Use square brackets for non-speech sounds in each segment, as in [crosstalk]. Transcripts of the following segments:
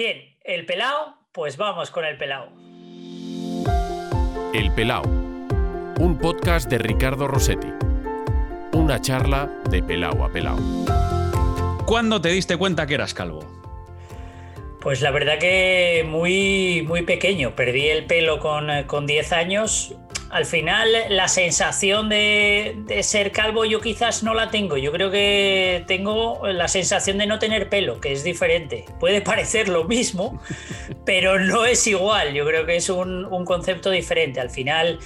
¿Quién? ¿El pelao? Pues vamos con el pelao. El Pelao, un podcast de Ricardo Rossetti. Una charla de pelao a pelao. ¿Cuándo te diste cuenta que eras calvo? Pues la verdad que muy, muy pequeño. Perdí el pelo con, eh, con 10 años. Al final la sensación de, ser calvo yo quizás no la tengo. Yo creo que tengo la sensación de no tener pelo, que es diferente. Puede [laughs] parecer lo mismo, pero no es igual. Yo creo que es un, un concepto diferente. Al final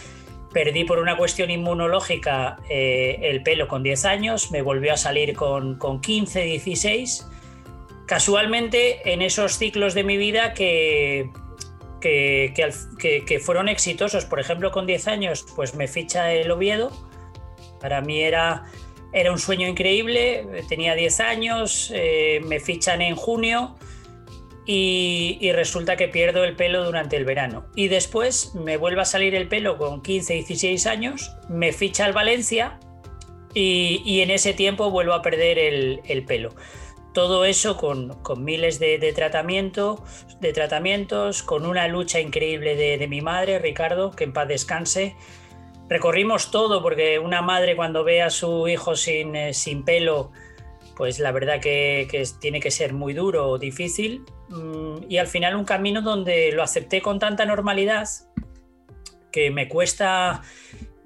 perdí por una cuestión inmunológica eh, el pelo con 10 años, me volvió a salir con, con 15, 16. Casualmente en esos ciclos de mi vida que, que, al- fueron exitosos, por ejemplo con 10 años, pues me ficha el Oviedo. Para mí era, era un sueño increíble, tenía 10 años, eh, me fichan en junio y, resulta que pierdo el pelo durante el verano. Y después me vuelve a salir el pelo con 15, 16 años, me ficha el Valencia y, en ese tiempo vuelvo a perder el pelo. Todo eso con, con miles de, de tratamiento, de tratamientos, con una lucha increíble de, de mi madre, Ricardo, que en paz descanse. Recorrimos todo porque una madre cuando ve a su hijo sin, eh, sin pelo, pues la verdad que, que tiene que ser muy duro o difícil. Mm, Y al final un camino donde lo acepté con tanta normalidad que me cuesta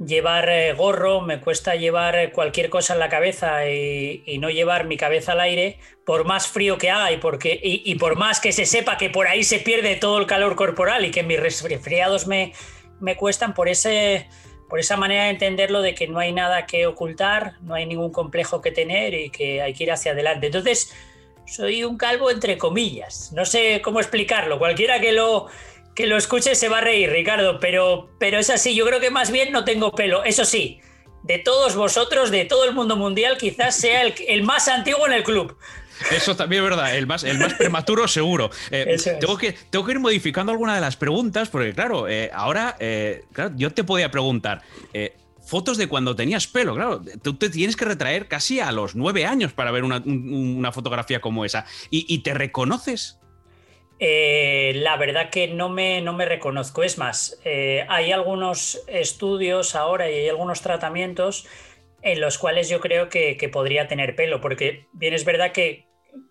llevar eh, gorro, me cuesta llevar eh, cualquier cosa en la cabeza y, no llevar mi cabeza al aire, por más frío que haga y, porque, y por más que se sepa que por ahí se pierde todo el calor corporal y que mis resfriados me, me cuestan, por, ese, por esa manera de entenderlo de que no hay nada que ocultar, no hay ningún complejo que tener y que hay que ir hacia adelante. Entonces, soy un calvo entre comillas. No sé cómo explicarlo. Cualquiera que lo, que lo escuche se va a reír, Ricardo, pero, pero es así. Yo creo que más bien no tengo pelo. Eso sí, de todos vosotros, de todo el mundo mundial, quizás sea el, el más antiguo en el club. Eso también es verdad, el más, el más prematuro seguro. Eh, [laughs] es. tengo, que, tengo que ir modificando alguna de las preguntas, porque claro, eh, ahora eh, claro, yo te podía preguntar. Fotos de cuando tenías pelo, claro. Tú te tienes que retraer casi a los nueve años para ver una, un- una fotografía como esa. ¿Y, y te reconoces? Eh, la verdad que no me, no me reconozco. Es más, eh, hay algunos estudios ahora y hay algunos tratamientos en los cuales yo creo que, podría tener pelo, porque bien es verdad que,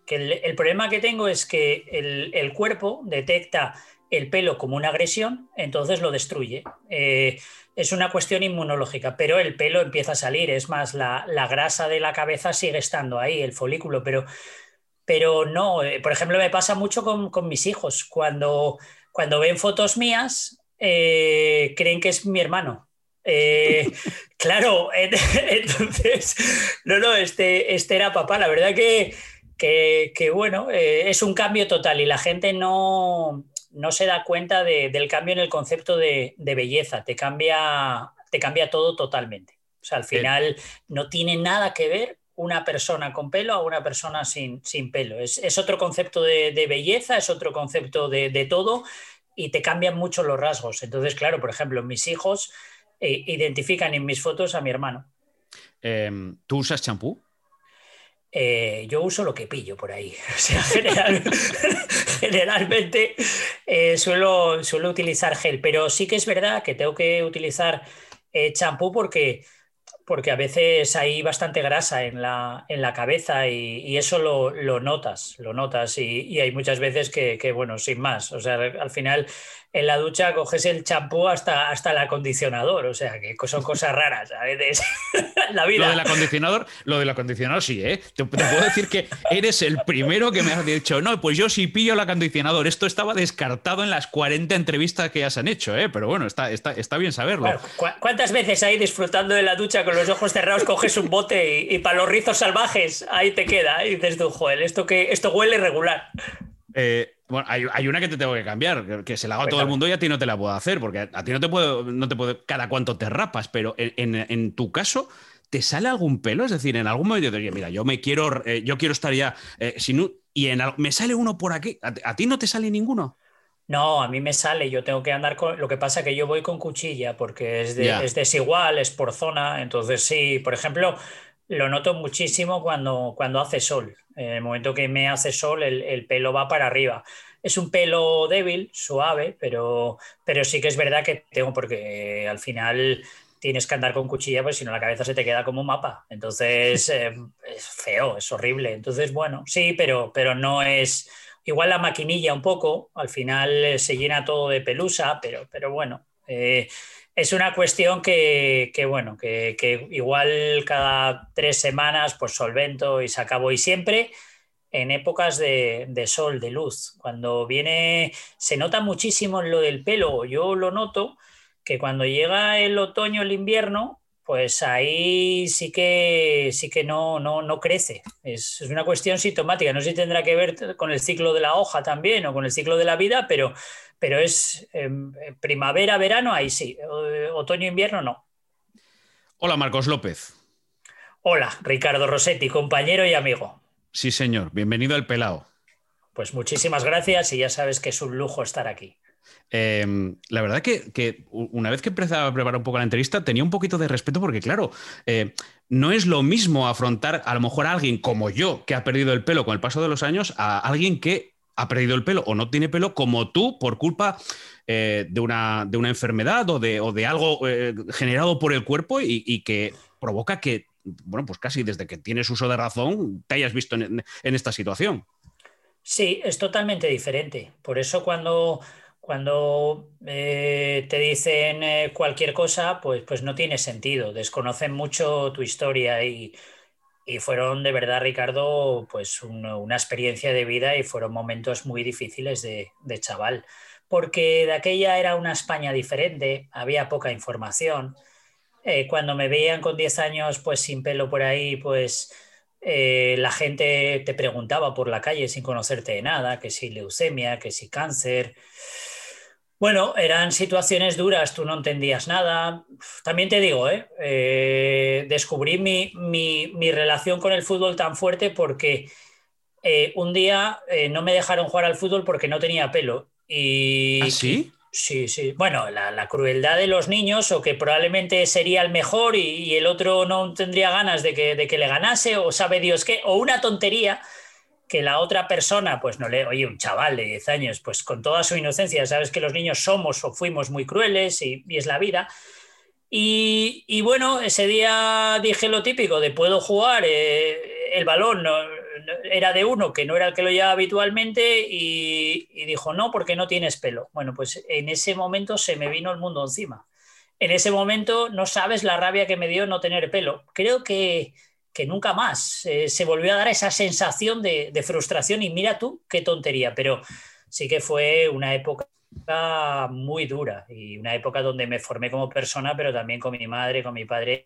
el, problema que tengo es que el, cuerpo detecta el pelo como una agresión, entonces lo destruye. Eh, es una cuestión inmunológica, pero el pelo empieza a salir, es más, la grasa de la cabeza sigue estando ahí, el folículo, pero pero no, eh, por ejemplo, me pasa mucho con, con mis hijos. Cuando, cuando ven fotos mías, eh, creen que es mi hermano. Eh, [laughs] claro, en- [laughs] entonces, no, no, este, este era papá. La verdad que, que, que, bueno, eh, es un cambio total y la gente no, no se da cuenta de- del cambio en el concepto de, de belleza. Te cambia, te cambia todo totalmente. O sea, al final no tiene nada que ver una persona con pelo a una persona sin, sin pelo. Es, es otro concepto de, de belleza, es otro concepto de, de todo y te cambian mucho los rasgos. Entonces, claro, por ejemplo, mis hijos eh, identifican en mis fotos a mi hermano. Eh, ¿Tú usas champú? Eh, yo uso lo que pillo por ahí. [laughs] O sea, general- [laughs] generalmente eh, suelo, suelo utilizar gel, pero sí que es verdad que tengo que utilizar champú porque, porque a veces hay bastante grasa en la, en la cabeza y, eso lo, lo notas, lo notas y, y hay muchas veces que, que, bueno, sin más. O sea, al final en la ducha coges el champú hasta, hasta el acondicionador, o sea, que son cosas raras a veces. [laughs] la vida. Lo del acondicionador, lo del acondicionador sí, ¿eh? Te, te puedo decir que eres el primero que me has dicho, no, pues yo sí pillo el acondicionador. Esto estaba descartado en las 40 entrevistas que ya se han hecho, ¿eh? Pero bueno, está, está, está bien saberlo. Claro, ¿cu- ¿Cuántas veces ahí disfrutando de la ducha con los ojos cerrados coges un bote y, y para los rizos salvajes ahí te queda? Y dices tú, joder, esto, que, esto huele regular. Eh, bueno, hay, hay una que te tengo que cambiar, que, que se la haga a todo el mundo y a ti no te la puedo hacer, porque a, ti no te puedo, no te puedo, cada cuánto te rapas, pero en, en- en tu caso, ¿te sale algún pelo? Es decir, en algún momento, oye, mira, yo me quiero, eh, yo quiero estar ya eh, sin y en, me sale uno por aquí. ¿A, a ti no te sale ninguno? No, a mí me sale, yo tengo que andar con... Lo que pasa que yo voy con cuchilla porque es, de- es desigual, es por zona, entonces sí, por ejemplo, lo noto muchísimo cuando, cuando hace sol. En el momento que me hace sol, el, el pelo va para arriba. es un pelo débil, suave, pero, pero sí que es verdad que tengo, porque al final tienes que andar con cuchilla, pues si no la cabeza se te queda como un mapa. Entonces, [laughs] eh, es feo, es horrible. Entonces, bueno, sí, pero, pero no es... Igual la maquinilla un poco, al final eh, se llena todo de pelusa, pero, pero bueno, eh, es una cuestión que, bueno, que, igual cada tres semanas pues solvento y se acabó. Y siempre en épocas de, sol, de luz. Cuando viene, se nota muchísimo lo del pelo, yo lo noto, que cuando llega el otoño, el invierno, pues ahí sí que sí que no, no, no crece. Es, una cuestión sintomática. No sé si tendrá que ver con el ciclo de la hoja también o con el ciclo de la vida, pero, pero es em, primavera, verano, ahí sí. Otoño, invierno, no. Hola, Marcos López. Hola, Ricardo Rossetti, compañero y amigo. Sí, señor. Bienvenido al Pelao. Pues muchísimas gracias y ya sabes que es un lujo estar aquí. Em, la verdad que, una vez que empezaba a preparar un poco la entrevista, tenía un poquito de respeto porque, claro, eh, no es lo mismo afrontar a lo mejor a alguien como yo, que ha perdido el pelo con el paso de los años, a alguien que ha perdido el pelo o no tiene pelo como tú por culpa eh, de, una, de, una, enfermedad o de, o de algo eh, generado por el cuerpo y, que provoca que, bueno, pues casi desde que tienes uso de razón, te hayas visto en esta situación. Sí, es totalmente diferente. Por eso cuando cuando eh, te dicen cualquier cosa, pues, pues no tiene sentido, desconocen mucho tu historia y, fueron de verdad, Ricardo, pues una experiencia de vida y fueron momentos muy difíciles de, chaval, porque de aquella era una España diferente, había poca información. Eh, cuando me veían con 10 años, pues sin pelo por ahí, pues la gente te preguntaba por la calle sin conocerte de nada, que si leucemia, que si cáncer. Bueno, eran situaciones duras, tú no entendías nada. También te digo, ¿eh? Eh, descubrí mi, relación con el fútbol tan fuerte porque eh, un día no me dejaron jugar al fútbol porque no tenía pelo. Y, ¿Ah, sí? Sí, sí. Bueno, la, crueldad de los niños, o que probablemente sería el mejor y, el otro no tendría ganas de que, de que le ganase, o sabe Dios qué, o una tontería que la otra persona, pues no le, oye, un chaval de 10 años, pues con toda su inocencia, sabes que los niños somos o fuimos muy crueles y, es la vida. Y, bueno, ese día dije lo típico de puedo jugar, eh, el balón era de uno que no era el que lo llevaba habitualmente y, y dijo, no, porque no tienes pelo. Bueno, pues en ese momento se me vino el mundo encima. En ese momento no sabes la rabia que me dio no tener pelo. Creo que que nunca más eh, se volvió a dar esa sensación de, frustración y mira tú qué tontería, pero sí que fue una época muy dura y una época donde me formé como persona, pero también con mi madre, con mi padre,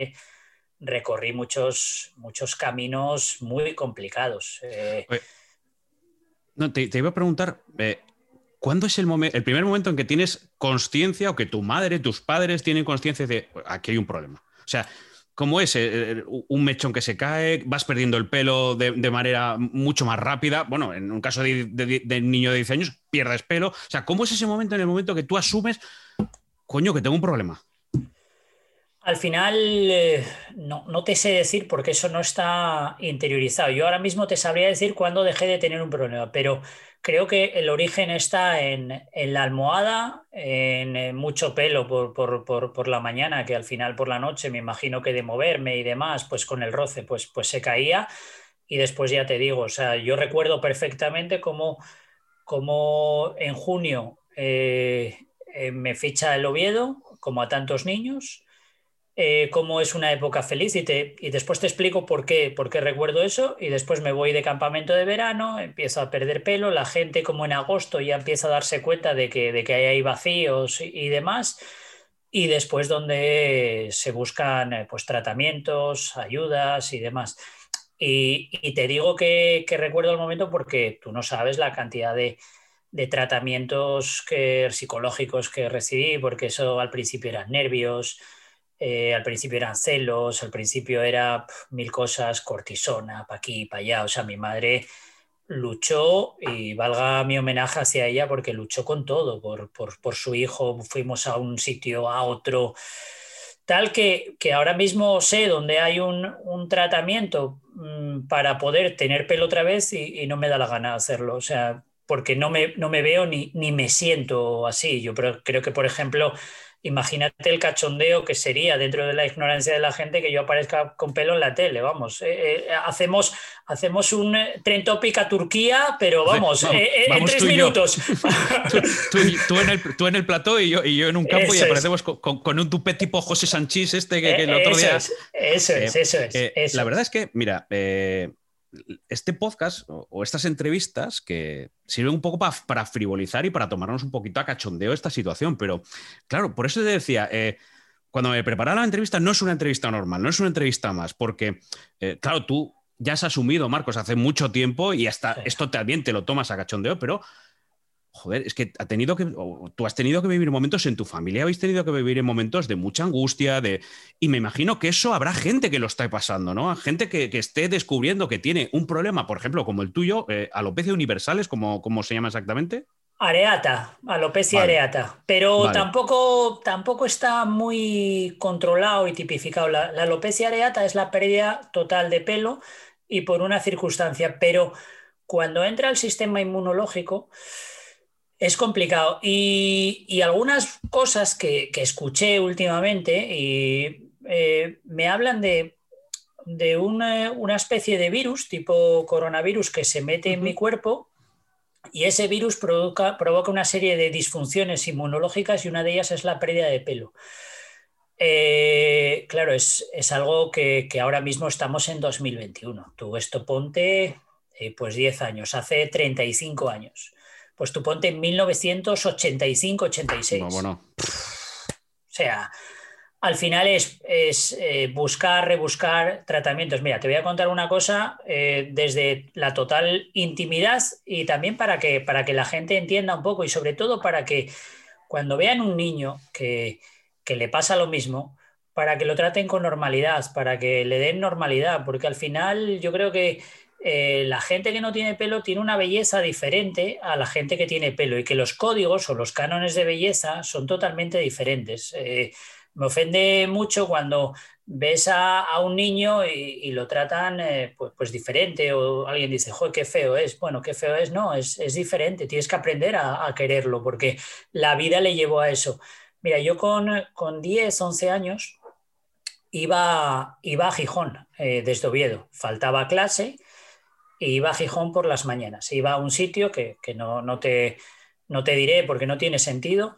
recorrí muchos, muchos caminos muy complicados. Eh. no, te, iba a preguntar, eh, ¿cuándo es el, momento, el primer momento en que tienes conciencia o que tu madre, tus padres tienen conciencia de aquí hay un problema? O sea, ¿Cómo es? Eh, eh, un mechón que se cae, vas perdiendo el pelo de, manera mucho más rápida. Bueno, en un caso de, niño de 10 años, pierdes pelo. O sea, ¿cómo es ese momento en el momento que tú asumes, coño, que tengo un problema? Al final, eh, no, te sé decir porque eso no está interiorizado. Yo ahora mismo te sabría decir cuándo dejé de tener un problema, pero creo que el origen está en, la almohada, en, mucho pelo por, la mañana, que al final por la noche me imagino que de moverme y demás, pues con el roce, pues, pues se caía. Y después ya te digo, o sea, yo recuerdo perfectamente cómo, en junio eh, eh, me ficha el Oviedo, como a tantos niños eh, cómo es una época feliz y, te, y después te explico por qué, por qué recuerdo eso y después me voy de campamento de verano, empiezo a perder pelo, la gente como en agosto ya empieza a darse cuenta de que, de que hay vacíos y, demás y después donde se buscan eh, pues, tratamientos, ayudas y demás. Y, te digo que, recuerdo el momento porque tú no sabes la cantidad de, de tratamientos que, psicológicos que recibí, porque eso al principio eran nervios, eh, al principio eran celos, al principio era mil cosas, cortisona, para aquí, para allá. O sea, mi madre luchó y valga mi homenaje hacia ella porque luchó con todo, por, por, su hijo, fuimos a un sitio, a otro, tal que, que ahora mismo sé dónde hay un, un tratamiento mm, para poder tener pelo otra vez y, y, no me da la gana hacerlo. O sea, porque no me, no me veo ni, ni me siento así. Yo creo que, por ejemplo, imagínate el cachondeo que sería dentro de la ignorancia de la gente que yo aparezca con pelo en la tele, vamos. Eh, eh, hacemos, hacemos un eh, tren topic a Turquía, pero vamos, en tres minutos. [laughs] tú, en el, tú, en el, plató y yo, y yo en un campo y aparecemos con, un tupé tipo José Sanchís este que, el otro día... eso es, eso es. La verdad es que, mira, este podcast o, estas entrevistas que sirven un poco para frivolizar y para tomarnos un poquito a cachondeo esta situación, pero claro, por eso te decía, eh, cuando me preparaba la entrevista no es una entrevista normal, no es una entrevista más, porque eh, claro, tú ya has asumido, Marcos, hace mucho tiempo y hasta esto también te lo tomas a cachondeo, pero joder, es que ha tenido que, tú has tenido que vivir momentos en tu familia, habéis tenido que vivir en momentos de mucha angustia, de, y me imagino que eso habrá gente que lo está pasando, ¿no? Gente que, esté descubriendo que tiene un problema, por ejemplo, como el tuyo, eh, alopecia universales, como, ¿cómo se llama exactamente? Areata, alopecia areata, pero tampoco, tampoco está muy controlado y tipificado. La, la alopecia areata es la pérdida total de pelo y por una circunstancia, pero cuando entra el sistema inmunológico, es complicado. Y, algunas cosas que, escuché últimamente y, eh, me hablan de, una, especie de virus tipo coronavirus que se mete en mi cuerpo y ese virus provoca, provoca, una serie de disfunciones inmunológicas y una de ellas es la pérdida de pelo. Eh, claro, es, algo que, ahora mismo estamos en 2021. Tú esto ponte eh, pues 10 años, hace 35 años pues tú ponte en 1985-86. bueno. O sea, al final es, eh, buscar, rebuscar tratamientos. Mira, te voy a contar una cosa eh, desde la total intimidad y también para que, para que la gente entienda un poco y sobre todo para que cuando vean un niño que, que le pasa lo mismo, para que lo traten con normalidad, para que le den normalidad, porque al final yo creo que eh, la gente que no tiene pelo tiene una belleza diferente a la gente que tiene pelo y que los códigos o los cánones de belleza son totalmente diferentes. Eh, me ofende mucho cuando ves a, un niño y, lo tratan eh, pues, pues, diferente o alguien dice, joder, qué feo es. Bueno, qué feo es, no, es, diferente, tienes que aprender a, quererlo porque la vida le llevó a eso. Mira, yo con, con 10, 11 años iba, iba a Gijón desde Oviedo, faltaba clase y iba a Gijón por las mañanas. Iba a un sitio que, no, te, no te diré porque no tiene sentido,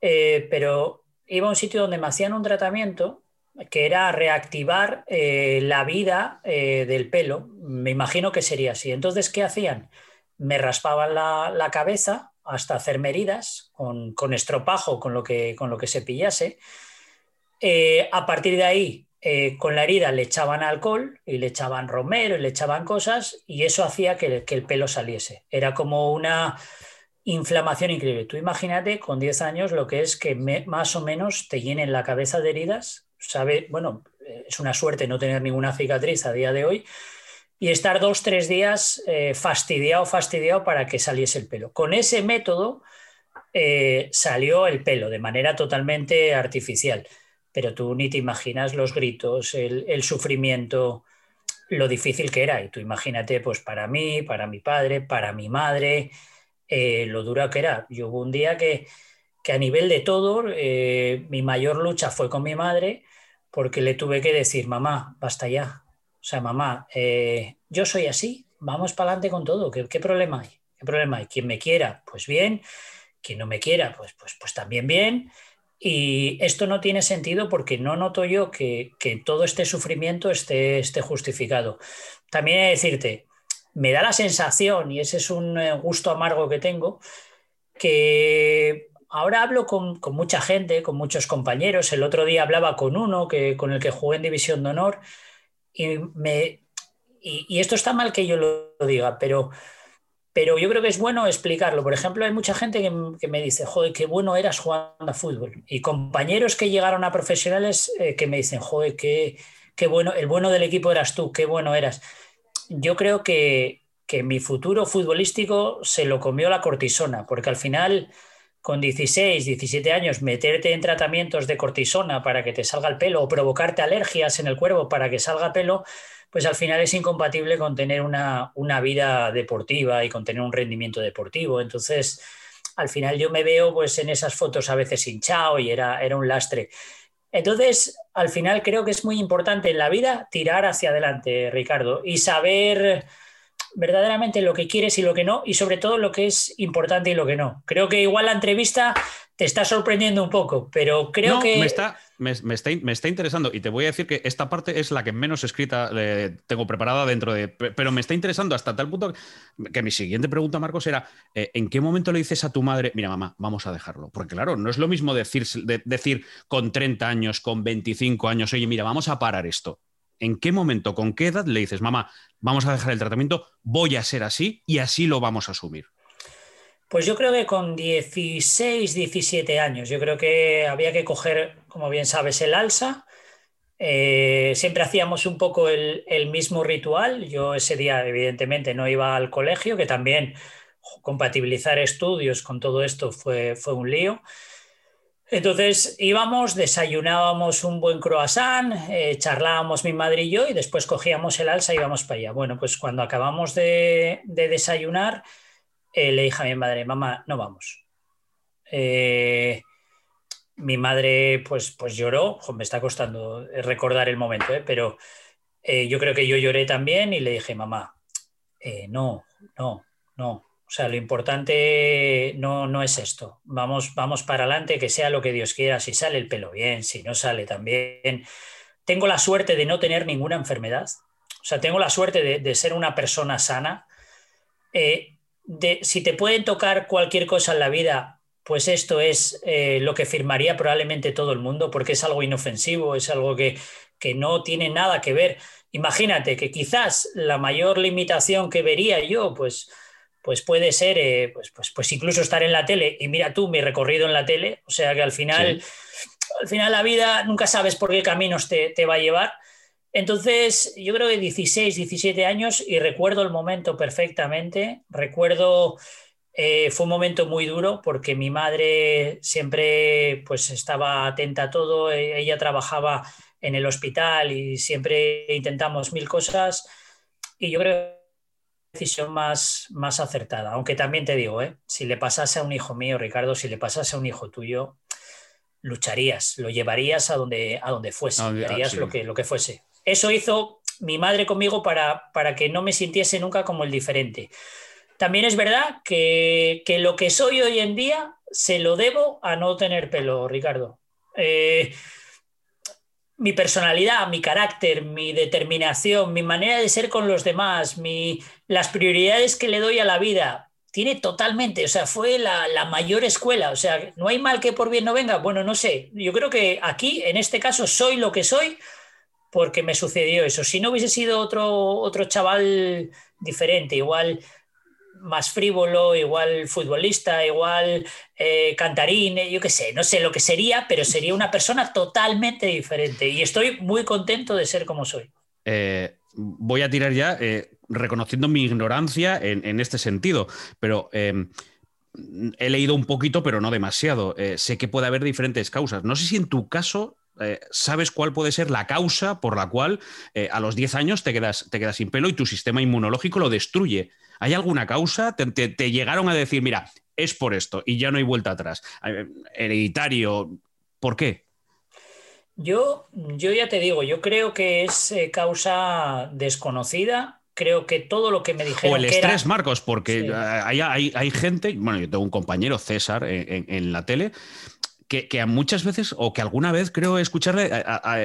eh, pero iba a un sitio donde me hacían un tratamiento que era reactivar eh, la vida eh, del pelo. Me imagino que sería así. Entonces, ¿qué hacían? Me raspaban la, cabeza hasta hacer heridas con, con, estropajo, con lo que, con lo que se pillase. a partir de ahí eh, con la herida le echaban alcohol y le echaban romero y le echaban cosas y eso hacía que, el pelo saliese. Era como una inflamación increíble. Tú imagínate con 10 años lo que es que más o menos te llenen la cabeza de heridas. Sabe, bueno, eh, es una suerte no tener ninguna cicatriz a día de hoy y estar dos, tres días eh, fastidiado, fastidiado para que saliese el pelo. Con ese método salió el pelo de manera totalmente artificial pero tú ni te imaginas los gritos, el, sufrimiento, lo difícil que era. Y tú imagínate, pues para mí, para mi padre, para mi madre, eh, lo duro que era. Yo hubo un día que, a nivel de todo, eh, mi mayor lucha fue con mi madre porque le tuve que decir, mamá, basta ya. O sea, mamá, eh, yo soy así, vamos para adelante con todo. ¿Qué, ¿Qué, problema hay? ¿Qué problema hay? Quien me quiera, pues bien. Quien no me quiera, pues, pues, pues también bien. Y esto no tiene sentido porque no noto yo que, todo este sufrimiento esté, esté justificado. También he de decirte, me da la sensación, y ese es un eh, gusto amargo que tengo, que ahora hablo con, mucha gente, con muchos compañeros. El otro día hablaba con uno que, con el que jugué en División de Honor y, me, y esto está mal que yo lo diga, pero pero yo creo que es bueno explicarlo. Por ejemplo, hay mucha gente que, me dice, joder, qué bueno eras jugando a fútbol. Y compañeros que llegaron a profesionales eh, que me dicen, joder, qué, qué, bueno, el bueno del equipo eras tú, qué bueno eras. Yo creo que, que mi futuro futbolístico se lo comió la cortisona, porque al final, con 16, 17 años, meterte en tratamientos de cortisona para que te salga el pelo o provocarte alergias en el cuerpo para que salga pelo, pues al final es incompatible con tener una, una vida deportiva y con tener un rendimiento deportivo. Entonces, al final yo me veo pues en esas fotos a veces hinchado y era, era un lastre. Entonces, al final creo que es muy importante en la vida tirar hacia adelante, Ricardo, y saber verdaderamente lo que quieres y lo que no, y sobre todo lo que es importante y lo que no. Creo que igual la entrevista te está sorprendiendo un poco, pero creo que... Me está, me, está, me, está, interesando y te voy a decir que esta parte es la que menos escrita eh, tengo preparada dentro de... Pero me está interesando hasta tal punto que mi siguiente pregunta, Marcos, era, eh, ¿en qué momento le dices a tu madre, mira mamá, vamos a dejarlo? Porque claro, no es lo mismo decir, decir con 30 años, con 25 años, oye, mira, vamos a parar esto. ¿En qué momento, con qué edad le dices, mamá, vamos a dejar el tratamiento, voy a ser así y así lo vamos a asumir? Pues yo creo que con 16, 17 años, yo creo que había que coger, como bien sabes, el alza. Eh, siempre hacíamos un poco el, mismo ritual. Yo ese día, evidentemente, no iba al colegio, que también compatibilizar estudios con todo esto fue, fue un lío. Entonces íbamos, desayunábamos un buen croissant, eh, charlábamos mi madre y yo y después cogíamos el alza y íbamos para allá. Bueno, pues cuando acabamos de, desayunar, eh, le dije a mi madre, mamá, no vamos. Eh, mi madre pues, pues lloró, me está costando recordar el momento, pero yo creo que yo lloré también y le dije, mamá, no, no, no, o sea, lo importante no, no es esto. Vamos, vamos para adelante, que sea lo que Dios quiera. Si sale el pelo bien, si no sale también. Tengo la suerte de no tener ninguna enfermedad. O sea, tengo la suerte de, ser una persona sana. Eh, de, si te pueden tocar cualquier cosa en la vida, pues esto es eh, lo que firmaría probablemente todo el mundo, porque es algo inofensivo, es algo que, que no tiene nada que ver. Imagínate que quizás la mayor limitación que vería yo, pues pues puede ser, eh, pues, pues, pues, incluso estar en la tele. Y mira tú mi recorrido en la tele, o sea que al final, al final la vida nunca sabes por qué caminos te, va a llevar. Entonces, yo creo que 16, 17 años y recuerdo el momento perfectamente. Recuerdo, eh, fue un momento muy duro porque mi madre siempre pues estaba atenta a todo. E, ella trabajaba en el hospital y siempre intentamos mil cosas. Y yo creo decisión más, más acertada. Aunque también te digo, ¿eh? si le pasase a un hijo mío, Ricardo, si le pasase a un hijo tuyo, lucharías, lo llevarías a donde, a donde fuese, ah, harías lo, que, lo que fuese. Eso hizo mi madre conmigo para, para que no me sintiese nunca como el diferente. También es verdad que, que, lo que soy hoy en día se lo debo a no tener pelo, Ricardo. Eh, mi personalidad, mi carácter, mi determinación, mi manera de ser con los demás, mi, las prioridades que le doy a la vida, tiene totalmente, o sea, fue la, mayor escuela, o sea, no hay mal que por bien no venga, bueno, no sé, yo creo que aquí, en este caso, soy lo que soy porque me sucedió eso. Si no hubiese sido otro, otro chaval diferente, igual más frívolo, igual futbolista, igual eh, cantarín, eh, yo qué sé, no sé lo que sería, pero sería una persona totalmente diferente y estoy muy contento de ser como soy. Eh, voy a tirar ya reconociendo mi ignorancia en, este sentido, pero em, he leído un poquito, pero no demasiado. sé que puede haber diferentes causas. No sé si en tu caso sabes cuál puede ser la causa por la cual a los 10 años te quedas, te quedas sin pelo y tu sistema inmunológico lo destruye. ¿Hay alguna causa? ¿Te, llegaron a decir, mira, es por esto y ya no hay vuelta atrás? Eh, hereditario, ¿por qué? Yo, yo ya te digo, yo creo que es eh, causa desconocida. Creo que todo lo que me dijeron. O el estrés, Marcos, porque hay, gente, bueno, yo tengo un compañero, César, en, la tele, que, muchas veces, o que alguna vez creo escucharle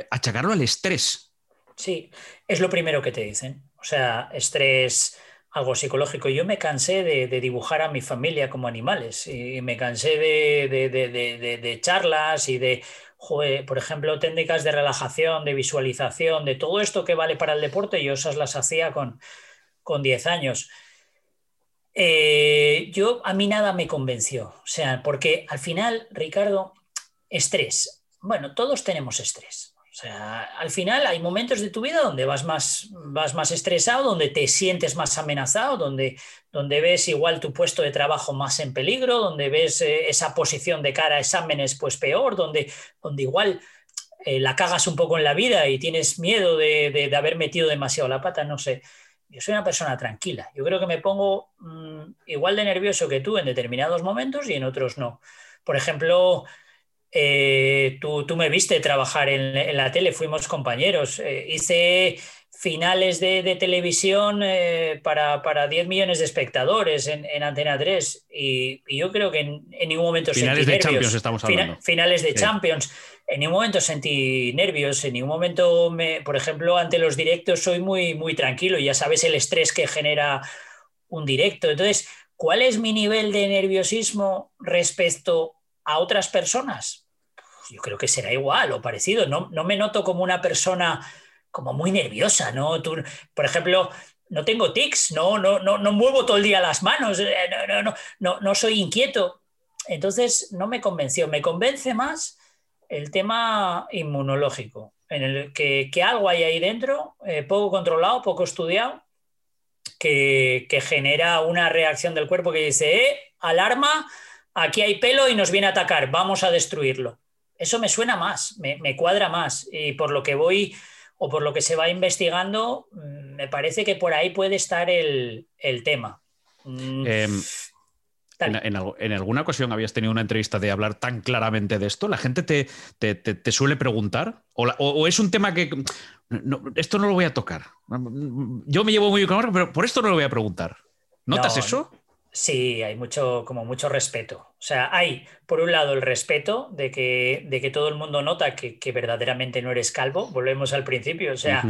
achacarlo al estrés. Sí, es lo primero que te dicen. O sea, estrés algo psicológico. Yo me cansé de, dibujar a mi familia como animales y me cansé de, charlas y de, por ejemplo, técnicas de relajación, de visualización, de todo esto que vale para el deporte. Yo esas las hacía con, con 10 años. Eh, yo a mí nada me convenció, o sea, porque al final, Ricardo, estrés. Bueno, todos tenemos estrés o sea, al final hay momentos de tu vida donde vas más, vas más estresado, donde te sientes más amenazado, donde, donde ves igual tu puesto de trabajo más en peligro, donde ves eh, esa posición de cara a exámenes pues peor, donde, donde igual eh, la cagas un poco en la vida y tienes miedo de, haber metido demasiado la pata, no sé. Yo soy una persona tranquila. Yo creo que me pongo mm, igual de nervioso que tú en determinados momentos y en otros no. Por ejemplo, eh, tú, me viste trabajar en, la tele, fuimos compañeros. Eh, hice finales de, televisión eh, para, para, 10 millones de espectadores en, Antena 3 y, yo creo que en, ningún momento finales de Champions estamos hablando. finales de Champions. En ningún momento sentí nervios, en ningún momento, me, por ejemplo, ante los directos soy muy, muy tranquilo, ya sabes el estrés que genera un directo. Entonces, ¿cuál es mi nivel de nerviosismo respecto a otras personas? Yo creo que será igual o parecido. No, no me noto como una persona como muy nerviosa, ¿no? Tú, por ejemplo, no tengo tics, no, no, no, no muevo todo el día las manos, eh, no, no, no, no soy inquieto. Entonces no me convenció, me convence más el tema inmunológico, en el que, algo hay ahí dentro, eh, poco controlado, poco estudiado, que, genera una reacción del cuerpo que dice, eh, alarma, aquí hay pelo y nos viene a atacar, vamos a destruirlo. Eso me suena más, me cuadra más y por lo que voy o por lo que se va investigando, mm, me parece que por ahí puede estar el, tema. Mm, em, en, alguna ocasión habías tenido una entrevista de hablar tan claramente de esto? ¿La gente te, suele preguntar? ¿O, es un tema que... esto no lo voy a tocar. Yo me llevo muy bien pero por esto no lo voy a preguntar. ¿Notas eso? Sí, hay mucho, como mucho respeto. O sea, hay, por un lado, el respeto de que, de que todo el mundo nota que, verdaderamente no eres calvo. Volvemos al principio. O sea,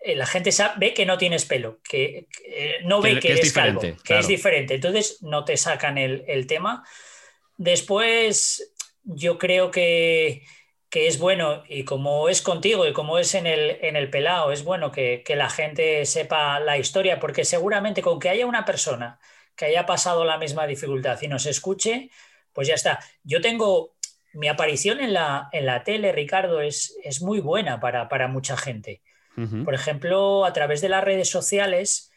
eh, la gente sabe, ve que no tienes pelo, que, eh, no ve que, eres calvo, que es diferente. Entonces, no te sacan el, tema. Después, yo creo que, es bueno, y como es contigo y como es en el, en el pelao, es bueno que, que la gente sepa la historia, porque seguramente con que haya una persona que haya pasado la misma dificultad y nos escuche, pues ya está. Yo tengo, mi aparición en la, en la tele, Ricardo, es, es muy buena para, mucha gente. Por ejemplo, a través de las redes sociales,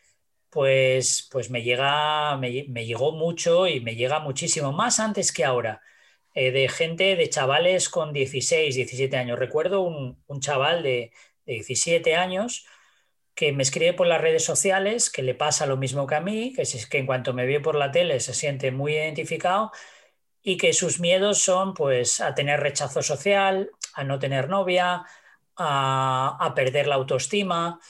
pues, pues me, llega, me, llegó mucho y me llega muchísimo, más antes que ahora, eh, de gente, de chavales con 16, 17 años. Recuerdo un, chaval de, de 17 años que me escribe por las redes sociales, que le pasa lo mismo que a mí, que es que en cuanto me ve por la tele se siente muy identificado y que sus miedos son pues a tener rechazo social, a no tener novia, a, perder la autoestima.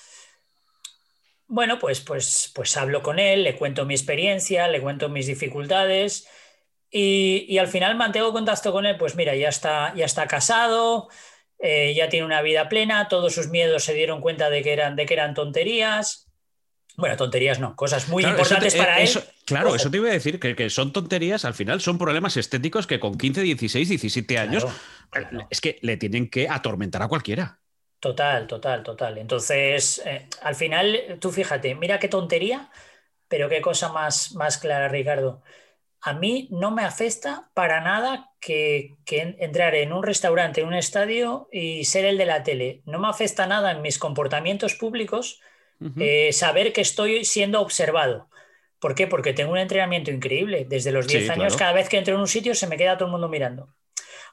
Bueno, pues, pues, pues hablo con él, le cuento mi experiencia, le cuento mis dificultades y, y al final mantengo contacto con él, pues mira, ya está, ya está casado, eh, ya tiene una vida plena, todos sus miedos se dieron cuenta de que eran, de que eran tonterías. Bueno, tonterías no, cosas muy importantes para él. claro, eso te iba a decir, que, son tonterías, al final son problemas estéticos que con 15, 16, 17 años es que le tienen que atormentar a cualquiera. Total, total, total. Entonces, eh, al final, tú fíjate, mira qué tontería, pero qué cosa más, más clara, Ricardo a mí no me afecta para nada que, entrar en un restaurante, en un estadio y ser el de la tele. No me afecta nada en mis comportamientos públicos eh, saber que estoy siendo observado. ¿Por qué? Porque tengo un entrenamiento increíble. Desde los 10 años, cada vez que entro en un sitio, se me queda todo el mundo mirando.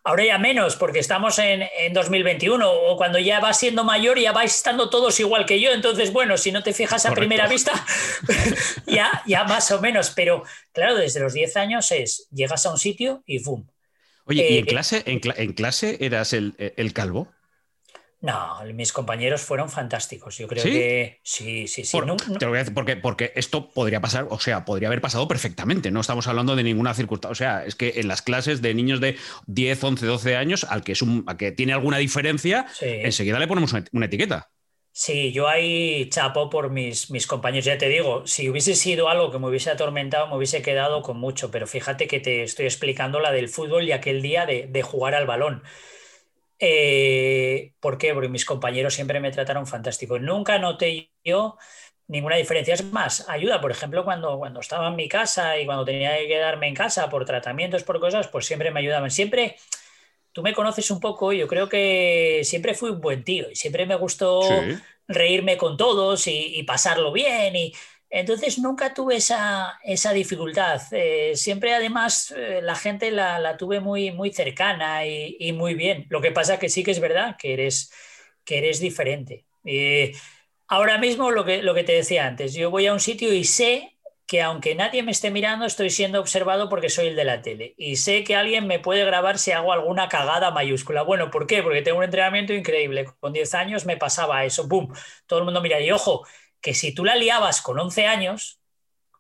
Ahora ya menos, porque estamos en, 2021 o cuando ya vas siendo mayor ya vais estando todos igual que yo. Entonces, bueno, si no te fijas a primera vista, [laughs] ya, ya más o menos. Pero claro, desde los 10 años es, llegas a un sitio y ¡boom! Oye, ¿y en, eh, clase, en, clase eras el, el calvo? No, mis compañeros fueron fantásticos. Yo creo que sí, sí, sí. Te lo voy a decir porque, porque esto podría pasar, o sea, podría haber pasado perfectamente. No estamos hablando de ninguna circunstancia. O sea, es que en las clases de niños de 10, 11, 12 años, al que, es un, que tiene alguna diferencia, enseguida le ponemos una, etiqueta. Sí, yo ahí chapo por mis, mis compañeros. Ya te digo, si hubiese sido algo que me hubiese atormentado, me hubiese quedado con mucho. Pero fíjate que te estoy explicando la del fútbol y aquel día de, de jugar al balón. Eh, ¿Por qué? Porque mis compañeros siempre me trataron fantástico. Nunca noté yo ninguna diferencia. Es más, ayuda, por ejemplo, cuando, cuando estaba en mi casa y cuando tenía que quedarme en casa por tratamientos, por cosas, pues siempre me ayudaban. Siempre, tú me conoces un poco, yo creo que siempre fui un buen tío y siempre me gustó reírme con todos y, pasarlo bien. Y Entonces nunca tuve esa, esa dificultad. Eh, siempre además eh, la gente la, la, tuve muy, muy cercana y, muy bien. Lo que pasa que sí que es verdad que eres, que eres diferente. Eh, ahora mismo lo que, lo que te decía antes, yo voy a un sitio y sé que aunque nadie me esté mirando, estoy siendo observado porque soy el de la tele. Y sé que alguien me puede grabar si hago alguna cagada mayúscula. Bueno, ¿por qué? Porque tengo un entrenamiento increíble. Con 10 años me pasaba eso. ¡Bum! Todo el mundo mira. Y ojo, que si tú la liabas con 11 años,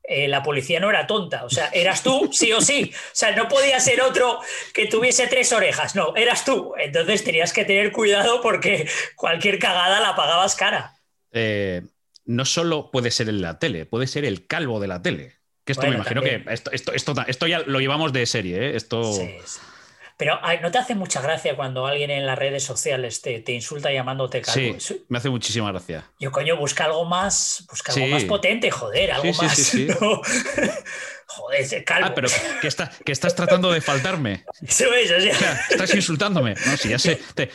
eh, la policía no era tonta. O sea, eras tú, sí o sí. O sea, no podía ser otro que tuviese tres orejas. No, eras tú. Entonces tenías que tener cuidado porque cualquier cagada la pagabas cara. Eh, no solo puede ser en la tele, puede ser el calvo de la tele. Que esto Bueno, me imagino también. que esto, esto, esto, esto ya lo llevamos de serie, ¿eh? Esto. Sí, sí. Pero ay, ¿no te hace mucha gracia cuando alguien en las redes sociales te, te insulta llamándote calvo? Sí, me hace muchísima gracia. Yo, coño, busca algo más, busca algo Sí. más potente, joder, algo Sí, sí, más. sí, sí. [laughs] ¿no? Joder, ese calvo. Ah, pero que, está- que estás tratando de faltarme. Eso es, o sea, O sea, estás insultándome. No, si ya sé. te-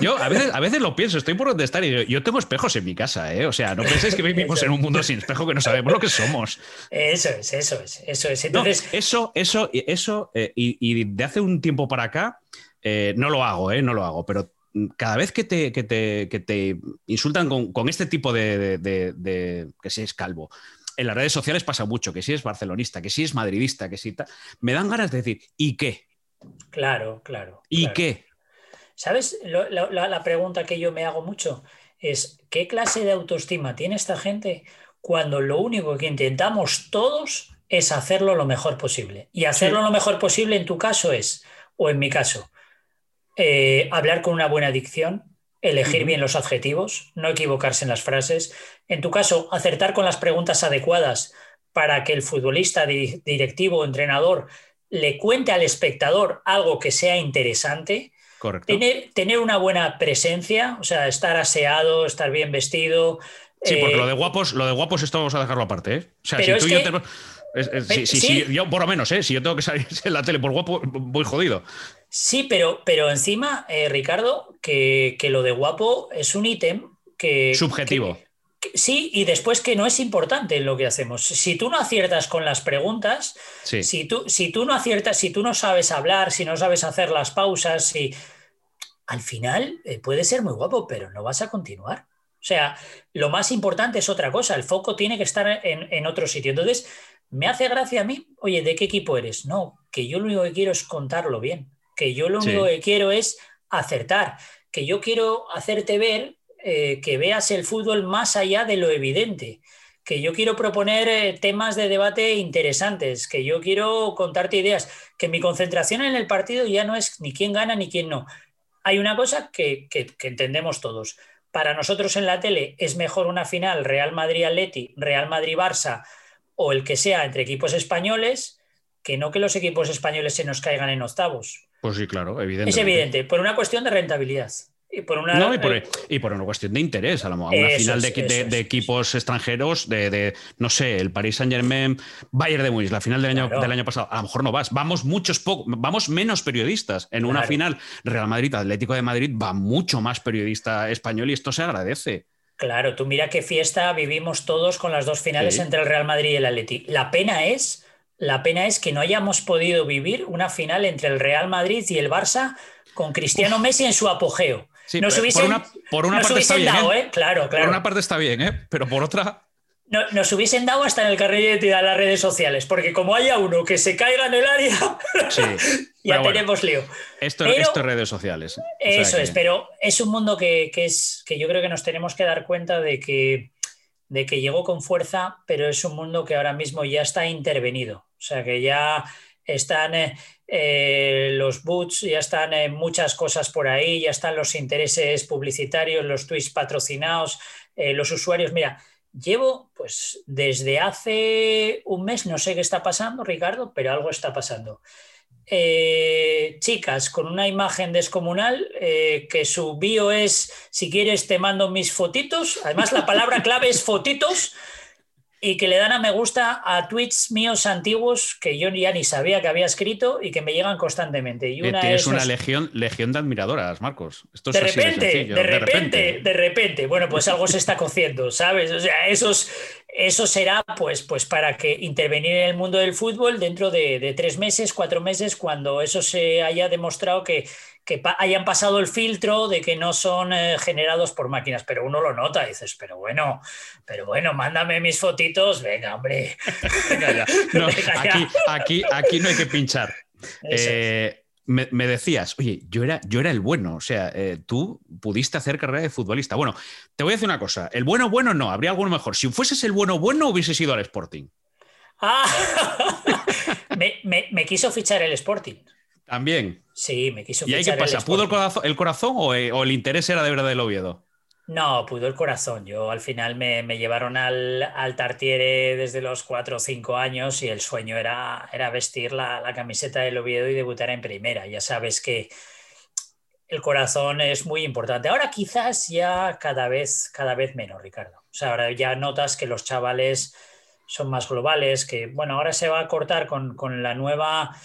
Yo a veces, a veces lo pienso, estoy por donde estar y yo, yo tengo espejos en mi casa, ¿eh? O sea, no penséis que vivimos en un mundo sin espejo que no sabemos lo que somos. Eso es, eso es, eso es. No, Entonces, eso, eso, eso, eh, y, y de hace un tiempo para acá, eh, no lo hago, ¿eh? No lo hago, pero cada vez que te, que te, que te insultan con, con este tipo de, de- de- de- que si es calvo, en las redes sociales pasa mucho, que si es barcelonista, que si es madridista, que si tal, me dan ganas de decir, ¿y qué? claro, claro. ¿Y claro. qué? ¿Sabes? Lo- la, pregunta que yo me hago mucho es, ¿qué clase de autoestima tiene esta gente cuando lo único que intentamos todos es hacerlo lo mejor posible? Y hacerlo Sí. lo mejor posible en tu caso es, o en mi caso, eh, hablar con una buena dicción, elegir bien los adjetivos, no equivocarse en las frases. En tu caso, acertar con las preguntas adecuadas para que el futbolista, di- directivo o entrenador le cuente al espectador algo que sea interesante. Correcto. Tener, tener una buena presencia, o sea, estar aseado, estar bien vestido. Sí, porque eh, lo de guapos, lo de guapos esto vamos a dejarlo aparte, ¿eh? O sea, si tú y yo que- es- es- sí. yo, por lo menos, ¿eh? Si yo tengo que salir [laughs] en la tele por guapo, voy jodido. Sí, pero, pero encima, eh, Ricardo, que, que lo de guapo es un ítem que... Subjetivo. que- que- sí, y después que no es importante en lo que hacemos. Si tú no aciertas con las preguntas, Sí. si, tú, si tú no aciertas, si tú no sabes hablar, si no sabes hacer las pausas, si... al final eh, puede ser muy guapo, pero no vas a continuar. O sea, lo más importante es otra cosa, el foco tiene que estar en, en otro sitio. Entonces, me hace gracia a mí, oye, ¿de qué equipo eres? No, que yo lo único que quiero es contarlo bien, que yo lo Sí. único que quiero es acertar, que yo quiero hacerte ver eh, que veas el fútbol más allá de lo evidente, que yo quiero proponer eh, temas de debate interesantes, que yo quiero contarte ideas, que mi concentración en el partido ya no es ni quién gana ni quién no. Hay una cosa que, que- que entendemos todos. Para nosotros en la tele es mejor una final Real Madrid-Atleti, Real Madrid-Barça o el que sea entre equipos españoles que no que los equipos españoles se nos caigan en octavos. Pues sí, claro, evidente. Es evidente, por una cuestión de rentabilidad. Y por una, No, y por, eh, y por una cuestión de interés, a lo mejor. Una final de, es, equipos extranjeros, de, de, no sé, el Paris Saint Germain, Bayern de Múnich, la final del año, del año pasado. A lo mejor no vas. Vamos muchos poco, vamos menos periodistas. En una final Real Madrid, Atlético de Madrid, va mucho más periodista español y esto se agradece. Claro, tú mira qué fiesta vivimos todos con las dos finales Sí. entre el Real Madrid y el Atleti. La pena es, la pena es que no hayamos podido vivir una final entre el Real Madrid y el Barça con Cristiano Messi en su apogeo. Sí, nos por- hubiesen, por una, por una nos parte está bien. dado, ¿eh? ¿eh? Claro, Por claro. una parte está bien, ¿eh? Pero por otra. No- nos hubiesen dado hasta en el carril de las redes sociales, porque como haya uno que se caiga en el área, Sí. [laughs] ya bueno, tenemos lío. esto, Pero- esto es redes sociales. O sea Eso que- es, pero es un mundo que, que es, que yo creo que nos tenemos que dar cuenta de que, de que llegó con fuerza, pero es un mundo que ahora mismo ya está intervenido. O sea, que ya están eh, eh, los boots, ya están eh, muchas cosas por ahí, ya están los intereses publicitarios, los tweets patrocinados, los usuarios. Mira, llevo pues desde hace un mes, no sé qué está pasando, Ricardo, pero algo está pasando. Chicas con una imagen descomunal que su bio es si quieres te mando mis fotitos. Además la palabra clave es fotitos [laughs] y que le dan a me gusta a tweets míos antiguos que yo ya ni sabía que había escrito y que me llegan constantemente y Eh, una Tienes es una legión, legión de admiradoras, Marcos. Esto de repente, sencillo, de repente, de repente. Bueno, pues algo se está cociendo, ¿sabes? O sea, esos, eso será pues, pues para que intervenir en el mundo del fútbol dentro de, tres meses, cuatro meses, cuando eso se haya demostrado que, hayan pasado el filtro de que no son eh, generados por máquinas. Pero uno lo nota, dices, pero bueno, pero bueno, mándame mis fotitos, venga, hombre. [laughs] [laughs] aquí, aquí, no hay que pinchar. [laughs] Eh, me, decías, oye, yo era, yo era el bueno, o sea, eh, tú pudiste hacer carrera de futbolista. Bueno, te voy a decir una cosa, el bueno bueno no, habría alguno mejor. Si fueses el bueno bueno, hubiese sido al Sporting. Ah, me, quiso fichar el Sporting. También. Sí, me quiso. ¿Y ahí qué pasa? ¿Pudo el corazón, eh, o, el interés era de verdad del Oviedo? No, pudo el corazón. Yo al final me, llevaron al, al, Tartiere desde los cuatro o cinco años y el sueño era, era vestir la, camiseta del Oviedo y debutar en primera. Ya sabes que el corazón es muy importante. Ahora quizás ya cada vez, cada vez menos, Ricardo. O sea, ahora ya notas que los chavales son más globales, que bueno, ahora se va a cortar con, con la nueva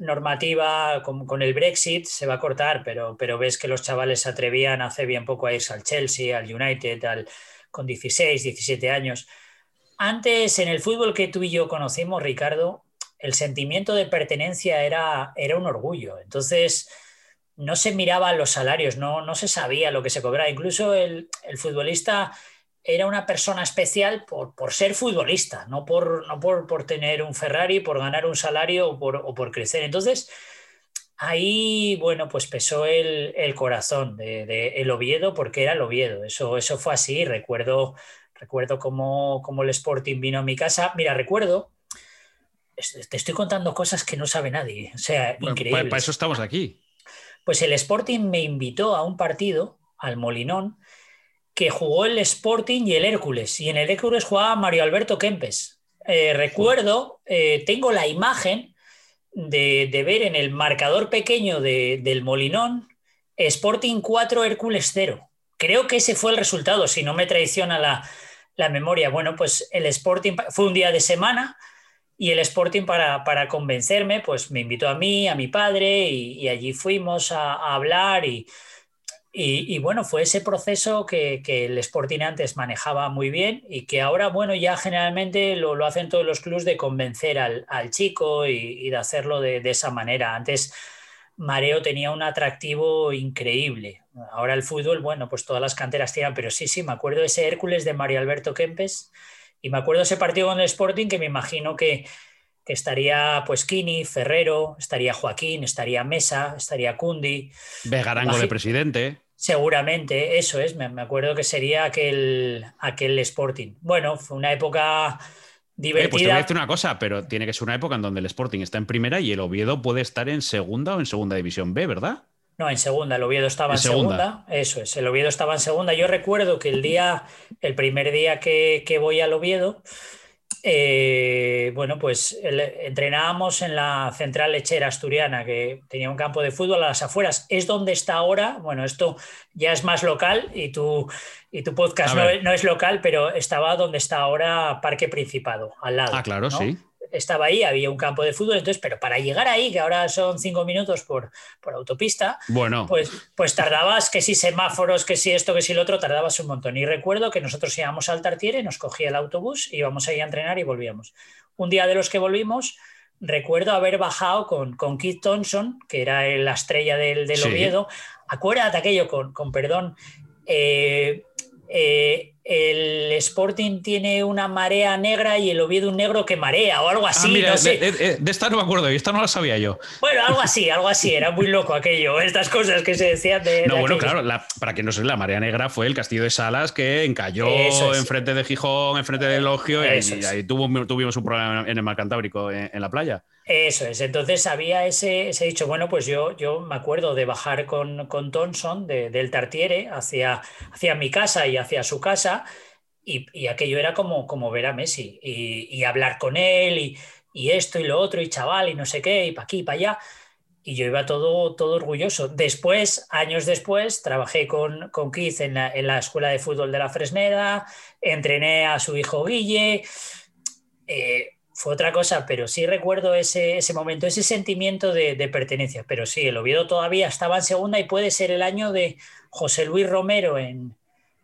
normativa con, el Brexit se va a cortar, pero, pero ves que los chavales se atrevían hace bien poco a irse al Chelsea, al United, al, con 16, 17 años. Antes, en el fútbol que tú y yo conocimos, Ricardo, el sentimiento de pertenencia era, era un orgullo. Entonces, no se miraban los salarios, no, no se sabía lo que se cobraba. Incluso el, el futbolista era una persona especial por, por ser futbolista, no, por, no por, por, tener un Ferrari, por ganar un salario o por, o por crecer. Entonces, ahí, bueno, pues pesó el, el corazón de, de, el Oviedo porque era el Oviedo. Eso, eso fue así. Recuerdo, recuerdo cómo, cómo, el Sporting vino a mi casa. Mira, recuerdo, te estoy contando cosas que no sabe nadie. O sea, increíble. Para eso estamos aquí. Pues el Sporting me invitó a un partido al Molinón que jugó el Sporting y el Hércules. Y en el Hércules jugaba Mario Alberto Kempes. Eh, recuerdo, eh, tengo la imagen de, ver en el marcador pequeño del Molinón Sporting 4, Hércules 0. Creo que ese fue el resultado, si no me traiciona la, memoria. Bueno, pues el Sporting fue un día de semana y el Sporting para, para convencerme, pues me invitó a mí, a mi padre y, allí fuimos a, a hablar y y, bueno, fue ese proceso que, el Sporting antes manejaba muy bien y que ahora, bueno, ya generalmente lo, hacen todos los clubes de convencer al, chico y, de hacerlo de, esa manera. Antes Mareo tenía un atractivo increíble. Ahora el fútbol, bueno, pues todas las canteras tiran, pero sí, sí, me acuerdo de ese Hércules de Mario Alberto Kempes y me acuerdo ese partido con el Sporting que me imagino que estaría pues Kini, Ferrero, estaría Joaquín, estaría Mesa, estaría Cundi. Vegarango de presidente. Seguramente, eso es, me, acuerdo que sería aquel, aquel Sporting. Bueno, fue una época divertida. pues te voy a decir una cosa, pero tiene que ser una época en donde el Sporting está en primera y el Oviedo puede estar en segunda o en segunda división B, ¿verdad? No, en segunda, el Oviedo estaba en, segunda? Eso es, el Oviedo estaba en segunda. Yo recuerdo que el día, el primer día que, que voy al Oviedo, eh, bueno, pues entrenábamos en la central lechera asturiana, que tenía un campo de fútbol a las afueras. Es donde está ahora, bueno, esto ya es más local y tu, y tu podcast no, es local, pero estaba donde está ahora Parque Principado, al lado. Ah, claro, sí estaba ahí, había un campo de fútbol, entonces, pero para llegar ahí, que ahora son cinco minutos por, por autopista, bueno. pues, pues tardabas, que si semáforos, que si esto, que si lo otro, tardabas un montón. Y recuerdo que nosotros íbamos al Tartiere, nos cogía el autobús, íbamos ahí a entrenar y volvíamos. Un día de los que volvimos, recuerdo haber bajado con, con Keith Thompson, que era la estrella del, del Oviedo. Acuérdate aquello, con, con perdón, eh, eh, el Sporting tiene una marea negra y el Oviedo un negro que marea o algo ah, así. de, esta no me acuerdo, y esta no la sabía yo. Bueno, algo así, [laughs] algo así, era muy loco aquello, estas cosas que se decían de. No, bueno, claro, para quien no sé, la marea negra fue el castillo de Salas que encalló enfrente de Gijón, enfrente de Elogio, y, ahí tuvimos un problema en el Mar Cantábrico, en la playa. Eso es, entonces había ese, ese, dicho, bueno, pues yo, yo me acuerdo de bajar con, con Thompson del Tartiere hacia, hacia mi casa y hacia su casa y, aquello era como, como ver a Messi y, hablar con él y, y, esto y lo otro y chaval y no sé qué y para aquí y para allá y yo iba todo, todo orgulloso. Después, años después, trabajé con, con Keith en la, en la Escuela de Fútbol de la Fresneda, entrené a su hijo Guille. Eh, fue otra cosa, pero sí recuerdo ese, momento, ese sentimiento de, pertenencia. Pero sí, el Oviedo todavía estaba en segunda y puede ser el año de José Luis Romero en,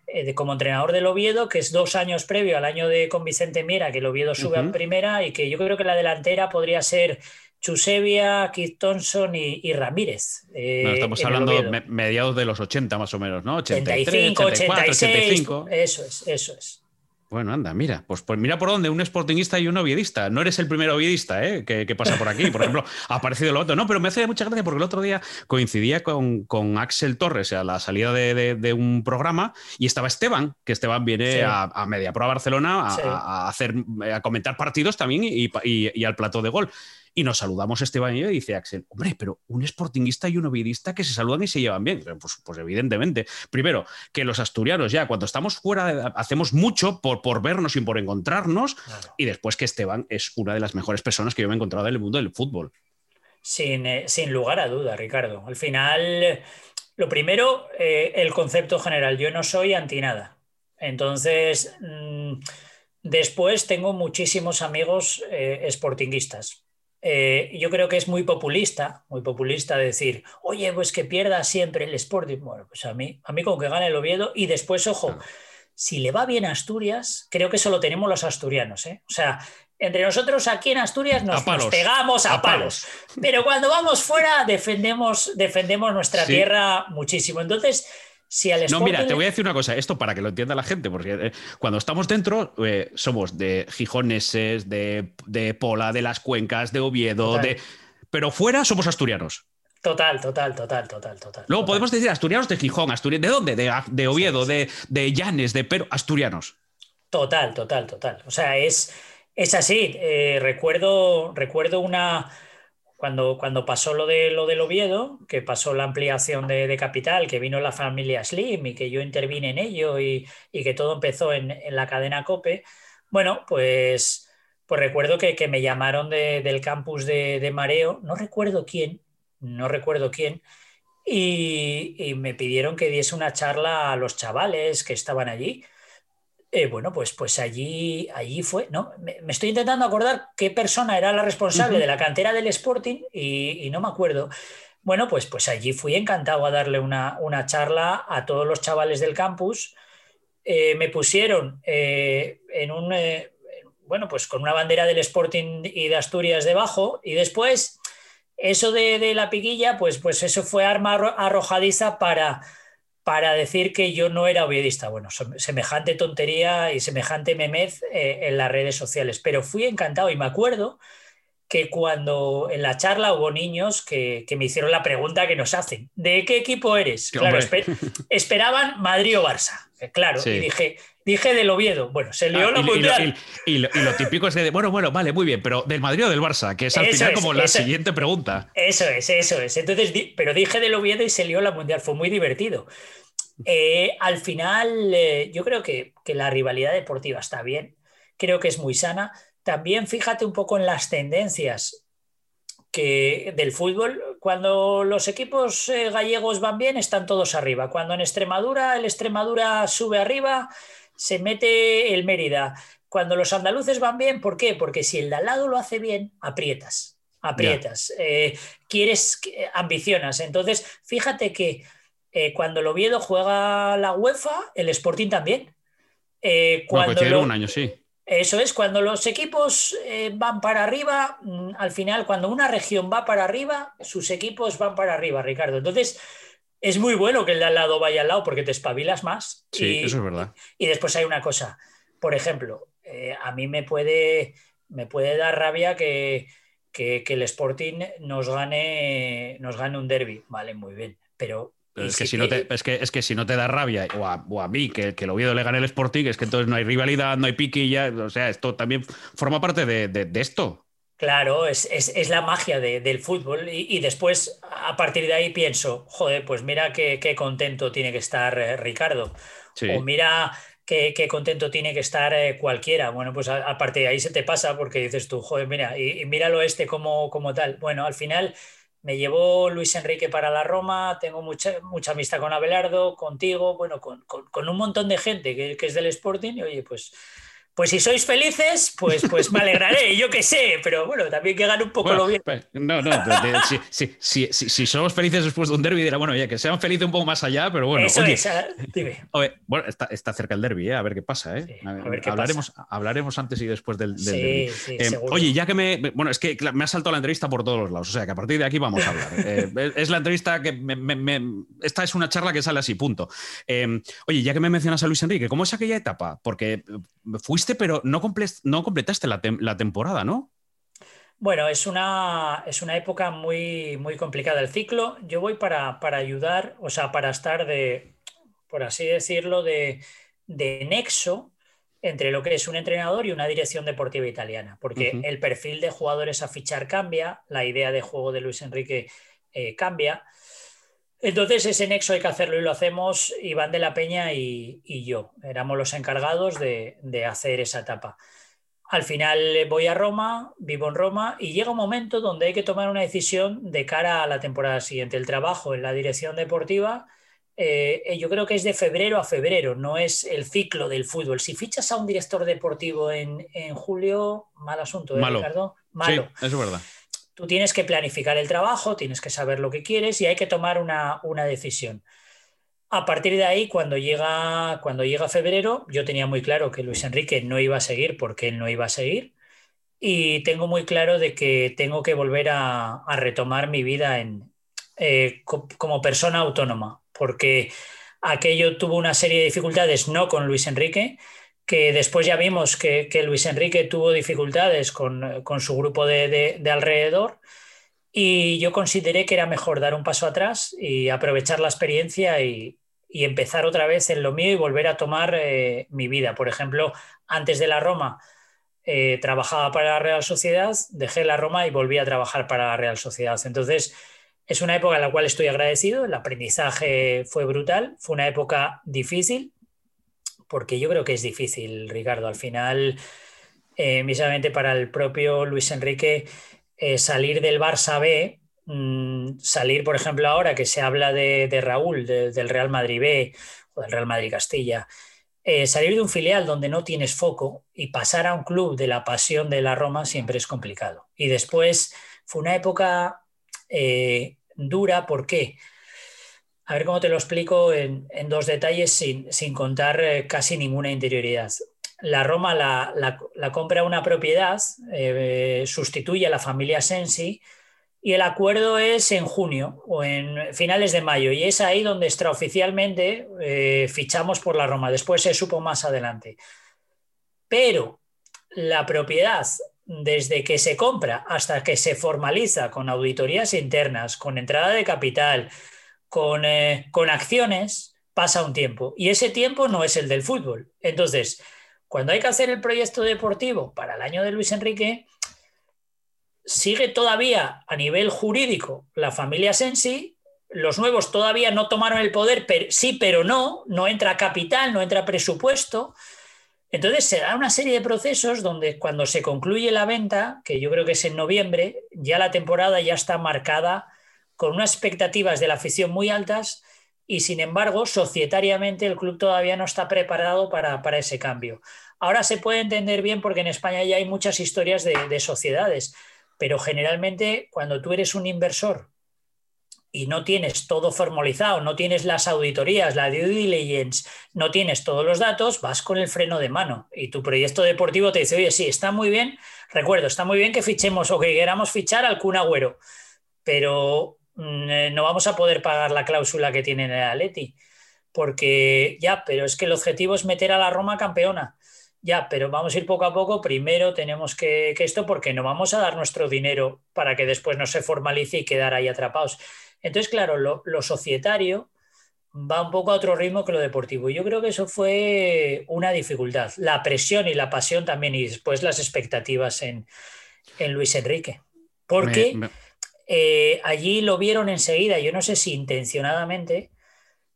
de, como entrenador del Oviedo, que es dos años previo al año de con Vicente Miera, que el Oviedo sube a primera y que yo creo que la delantera podría ser Chusevia, Keith Thompson y, Ramírez. estamos hablando de mediados de los 80 más o menos, ¿no? 85, 86, Eso es, eso es. Bueno, anda, mira, pues, pues mira por dónde, un sportingista y un oviedista. No eres el primer oviedista ¿eh? que, pasa por aquí. Por ejemplo, [laughs] ha aparecido lo otro. No, pero me hace mucha gracia porque el otro día coincidía con, Axel Torres a la salida de, un programa y estaba Esteban, que Esteban viene a, Media Pro a Barcelona a, hacer, a comentar partidos también y, y al plató de gol. Y nos saludamos Esteban y yo y dice Axel, hombre, pero un sportingista y un ovidista que se saludan y se llevan bien. Pues, pues evidentemente. Primero, que los asturianos ya cuando estamos fuera hacemos mucho por, por vernos y por encontrarnos. Y después que Esteban es una de las mejores personas que yo me he encontrado en el mundo del fútbol. Sin, eh, sin lugar a duda, Ricardo. Al final, lo primero, eh, el concepto general. Yo no soy anti nada. Entonces, mm, después tengo muchísimos amigos eh, sportinguistas eh, yo creo que es muy populista, muy populista decir, oye, pues que pierda siempre el Sporting. Bueno, pues a mí, a mí con que gane el Oviedo y después, ojo, si le va bien a Asturias, creo que eso lo tenemos los asturianos. ¿eh? O sea, entre nosotros aquí en Asturias nos, pegamos a, palos. Pero cuando vamos fuera defendemos, defendemos nuestra tierra muchísimo. Entonces, no, mira, te voy a decir una cosa, esto para que lo entienda la gente, porque eh, cuando estamos dentro eh, somos de gijoneses, de, de, Pola, de las cuencas, de Oviedo, de... pero fuera somos asturianos. Total, total, total, total, total. Luego podemos decir asturianos de Gijón, asturianos, ¿de dónde? De, Oviedo, De, de Llanes, de Pero, asturianos. Total, total, total. O sea, es, es así. Eh, recuerdo, recuerdo una cuando, cuando pasó lo, de, lo del Oviedo, que pasó la ampliación de, capital, que vino la familia Slim y que yo intervine en ello y, que todo empezó en, la cadena COPE, bueno, pues, pues recuerdo que, me llamaron del campus de, Mareo, no recuerdo quién, no recuerdo quién, y, y me pidieron que diese una charla a los chavales que estaban allí eh, bueno, pues, pues allí, allí fue, ¿no? Me, estoy intentando acordar qué persona era la responsable de la cantera del Sporting y, no me acuerdo. Bueno, pues, pues allí fui encantado a darle una, charla a todos los chavales del campus. Eh, me pusieron eh, en un, bueno, pues con una bandera del Sporting y de Asturias debajo y después eso de, de la piquilla, pues, pues eso fue arma arrojadiza para para decir que yo no era oviedista. Bueno, semejante tontería y semejante memez eh, en las redes sociales, pero fui encantado y me acuerdo que cuando en la charla hubo niños que, me hicieron la pregunta que nos hacen, ¿de qué equipo eres? Claro, [laughs] esperaban Madrid o Barça, eh, claro, y dije, dije del Oviedo, bueno, se lió la mundial. Y, lo, típico es de, bueno, bueno, vale, muy bien, pero ¿del Madrid o del Barça? Que es al final como la siguiente pregunta. Eso es, eso es. Entonces, pero dije del Oviedo y se lió la mundial, fue muy divertido. Eh, al final, eh, yo creo que, la rivalidad deportiva está bien, creo que es muy sana. También fíjate un poco en las tendencias que, del fútbol. Cuando los equipos eh, gallegos van bien, están todos arriba. Cuando en Extremadura, el Extremadura sube arriba, se mete el Mérida. Cuando los andaluces van bien, ¿por qué? Porque si el de al lado lo hace bien, aprietas, aprietas, quieres, ambicionas. Entonces, fíjate que eh, cuando el Oviedo juega la UEFA, el Sporting también. Eh, cuando un año, sí. Eso es, cuando los equipos eh, van para arriba, mm, al final, cuando una región va para arriba, sus equipos van para arriba, Ricardo. Entonces, es muy bueno que el de al lado vaya al lado porque te espabilas más. Sí, eso es verdad. Y, después hay una cosa, por ejemplo, a mí me puede, me puede dar rabia que, que, el Sporting nos gane, nos gane un derby. Vale, muy bien. Pero es, que si no te, es, que, es que si no te da rabia, o a, mí, que, que el Oviedo le gane el Sporting, es que entonces no hay rivalidad, no hay piquilla, o sea, esto también forma parte de, esto. Claro, es, la magia del fútbol y, después a partir de ahí pienso, joder, pues mira qué, contento tiene que estar eh, Ricardo, o mira qué, contento tiene que estar eh, cualquiera. Bueno, pues a, partir de ahí se te pasa porque dices tú, joder, mira, y, y míralo este como, como tal. Bueno, al final me llevó Luis Enrique para la Roma, tengo mucha, mucha amistad con Abelardo, contigo, bueno, con, un montón de gente que, es del Sporting y oye, pues, Pues si sois felices, pues, pues me alegraré, [laughs] yo qué sé, pero bueno, también que gane un poco lo bien. Pues, no, no, si, somos felices después de un derby, dirá, bueno, ya que seamos felices un poco más allá, pero bueno. Eso es, ah, dime. [laughs] bueno, está, cerca el derby, ¿eh? a ver qué pasa. ¿eh? hablaremos, hablaremos antes y después del, derby. Eh, oye, ya que me. Bueno, es que me ha saltado la entrevista por todos los lados, o sea que a partir de aquí vamos a hablar. [laughs] Eh, es la entrevista que. esta es una charla que sale así, punto. oye, ya que me mencionas a Luis Enrique, ¿cómo es aquella etapa? Porque fuiste pero no, no completaste la, temporada, ¿no? Bueno, es una, es una época muy, muy complicada el ciclo. Yo voy para, ayudar, o sea, para estar de, por así decirlo, de, nexo entre lo que es un entrenador y una dirección deportiva italiana, porque el perfil de jugadores a fichar cambia, la idea de juego de Luis Enrique eh, cambia. Entonces ese nexo hay que hacerlo y lo hacemos Iván de la Peña y, yo. Éramos los encargados de, hacer esa etapa. Al final voy a Roma, vivo en Roma y llega un momento donde hay que tomar una decisión de cara a la temporada siguiente. El trabajo en la dirección deportiva, eh, yo creo que es de febrero a febrero, no es el ciclo del fútbol. Si fichas a un director deportivo en, julio, mal asunto, ¿eh, Ricardo? Malo. Sí, eso es verdad. Tú tienes que planificar el trabajo, tienes que saber lo que quieres y hay que tomar una, decisión. A partir de ahí, cuando llega, cuando llega febrero, yo tenía muy claro que Luis Enrique no iba a seguir porque él no iba a seguir. Y tengo muy claro de que tengo que volver a, retomar mi vida en, eh, como persona autónoma, porque aquello tuvo una serie de dificultades, no con Luis Enrique, que después ya vimos que, Luis Enrique tuvo dificultades con, su grupo de, alrededor y yo consideré que era mejor dar un paso atrás y aprovechar la experiencia y, empezar otra vez en lo mío y volver a tomar eh, mi vida. Por ejemplo, antes de la Roma eh, trabajaba para la Real Sociedad, dejé la Roma y volví a trabajar para la Real Sociedad. Entonces, es una época en la cual estoy agradecido, el aprendizaje fue brutal, fue una época difícil, porque yo creo que es difícil, Ricardo. Al final, eh, para el propio Luis Enrique, eh, salir del Barça B, mm, salir, por ejemplo, ahora que se habla de, Raúl, del Real Madrid B o del Real Madrid Castilla, eh, salir de un filial donde no tienes foco y pasar a un club de la pasión de la Roma siempre es complicado. Y después fue una época dura, ¿por qué? A ver cómo te lo explico en, dos detalles sin, contar eh, casi ninguna interioridad. La Roma la, compra una propiedad, eh, sustituye a la familia Sensi y el acuerdo es en junio o en finales de mayo y es ahí donde extraoficialmente eh, fichamos por la Roma. Después se supo más adelante. Pero la propiedad desde que se compra hasta que se formaliza con auditorías internas, con entrada de capital, eh, con, acciones pasa un tiempo y ese tiempo no es el del fútbol. Entonces, cuando hay que hacer el proyecto deportivo para el año de Luis Enrique, sigue todavía a nivel jurídico la familia Sensi, los nuevos todavía no tomaron el poder, sí, pero no, no entra capital, no entra presupuesto. Entonces se da una serie de procesos donde cuando se concluye la venta, que yo creo que es en noviembre, ya la temporada ya está marcada con unas expectativas de la afición muy altas y sin embargo, societariamente el club todavía no está preparado para, ese cambio. Ahora se puede entender bien porque en España ya hay muchas historias de, sociedades, pero generalmente cuando tú eres un inversor y no tienes todo formalizado, no tienes las auditorías, la due diligence, no tienes todos los datos, vas con el freno de mano y tu proyecto deportivo te dice, oye, sí, está muy bien, recuerdo, está muy bien que fichemos o que queramos fichar al Kun Agüero, pero no vamos a poder pagar la cláusula que tiene en el Atleti. Porque ya, pero es que el objetivo es meter a la Roma campeona. Ya, pero vamos a ir poco a poco. Primero tenemos que, esto porque no vamos a dar nuestro dinero para que después no se formalice y quedar ahí atrapados. Entonces, claro, lo, societario va un poco a otro ritmo que lo deportivo. Yo creo que eso fue una dificultad. La presión y la pasión también y después las expectativas en, Luis Enrique. Porque... Eh, allí lo vieron enseguida, yo no sé si intencionadamente,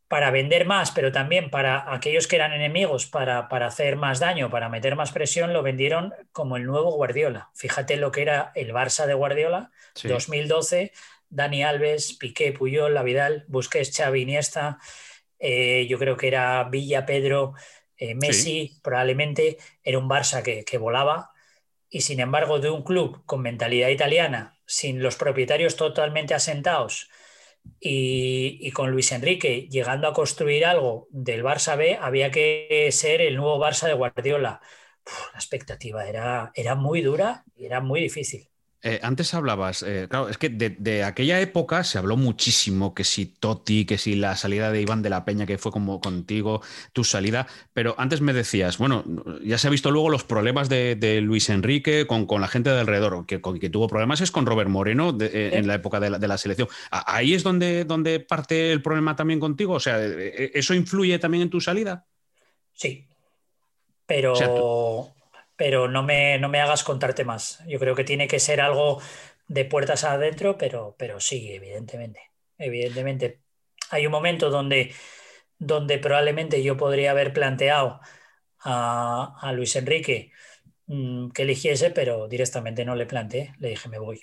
para vender más, pero también para aquellos que eran enemigos, para, hacer más daño, para meter más presión, lo vendieron como el nuevo Guardiola. Fíjate lo que era el Barça de Guardiola, 2012, Dani Alves, Piqué, Puyol, Vidal, Busquets, Xavi, Iniesta, eh, yo creo que era Villa, Pedro, Eh, Messi probablemente era un Barça que, volaba y sin embargo de un club con mentalidad italiana, sin los propietarios totalmente asentados y, con Luis Enrique llegando a construir algo del Barça B, había que ser el nuevo Barça de Guardiola. la expectativa era, era muy dura y era muy difícil. Eh, antes hablabas, eh, claro, es que de, aquella época se habló muchísimo, que si Totti, que si la salida de Iván de la Peña, que fue como contigo, tu salida, pero antes me decías, bueno, ya se ha visto luego los problemas de, Luis Enrique con, con, la gente de alrededor, que, que tuvo problemas es con Robert Moreno eh, en la época de la, selección. ¿Ahí es donde, donde parte el problema también contigo? O sea, ¿eso influye también en tu salida? Sí, pero pero no me, no me hagas contarte más. Yo creo que tiene que ser algo de puertas adentro, pero, pero sí, evidentemente. Evidentemente. Hay un momento donde, donde probablemente yo podría haber planteado a, Luis Enrique mm, que eligiese, pero directamente no le planteé. Le dije, me voy.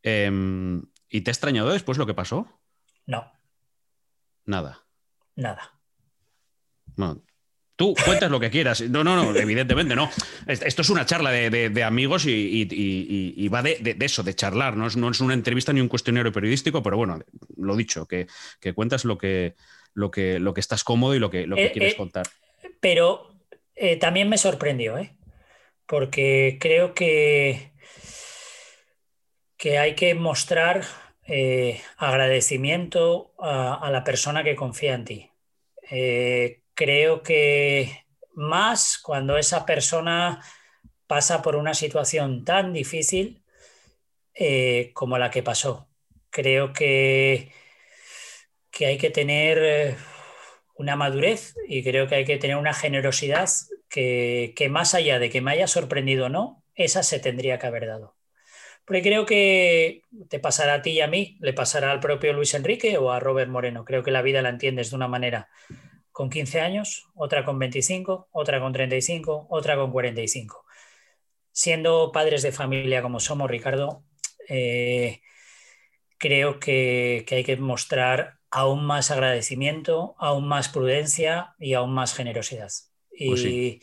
Em, ¿Y te ha extrañado después lo que pasó? No. Nada. Nada. Bueno, Tú cuentas lo que quieras. No, no, no, evidentemente no. Esto es una charla de, amigos y, va de, eso, de charlar. ¿no? Es, una entrevista ni un cuestionario periodístico, pero bueno, lo dicho, que, cuentas lo que, lo, que, lo que estás cómodo y lo que, lo que eh, quieres eh, contar. Pero eh, también me sorprendió, ¿eh? porque creo que, que hay que mostrar agradecimiento a, a, la persona que confía en ti creo que más cuando esa persona pasa por una situación tan difícil eh, como la que pasó. Creo que, que hay que tener eh, una madurez y creo que hay que tener una generosidad que, que más allá de que me haya sorprendido o no, esa se tendría que haber dado. Porque creo que te pasará a ti y a mí, le pasará al propio Luis Enrique o a Robert Moreno. Creo que la vida la entiendes de una manera con 15 años, otra con 25, otra con 35, otra con 45. Siendo padres de familia como somos, Ricardo, eh, creo que, hay que mostrar aún más agradecimiento, aún más prudencia y aún más generosidad. Pues y,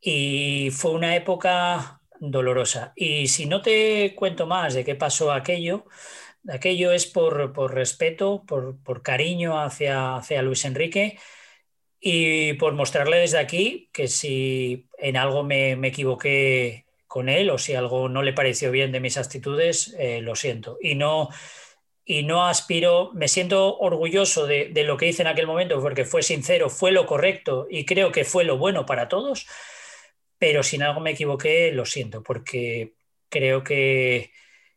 y fue una época dolorosa. Y si no te cuento más de qué pasó aquello, aquello es por, respeto, por, cariño hacia, hacia Luis Enrique y por mostrarle desde aquí que si en algo me, equivoqué con él o si algo no le pareció bien de mis actitudes, eh, lo siento. Y no, y no aspiro, me siento orgulloso de, de, lo que hice en aquel momento porque fue sincero, fue lo correcto y creo que fue lo bueno para todos, pero si en algo me equivoqué, lo siento, porque creo que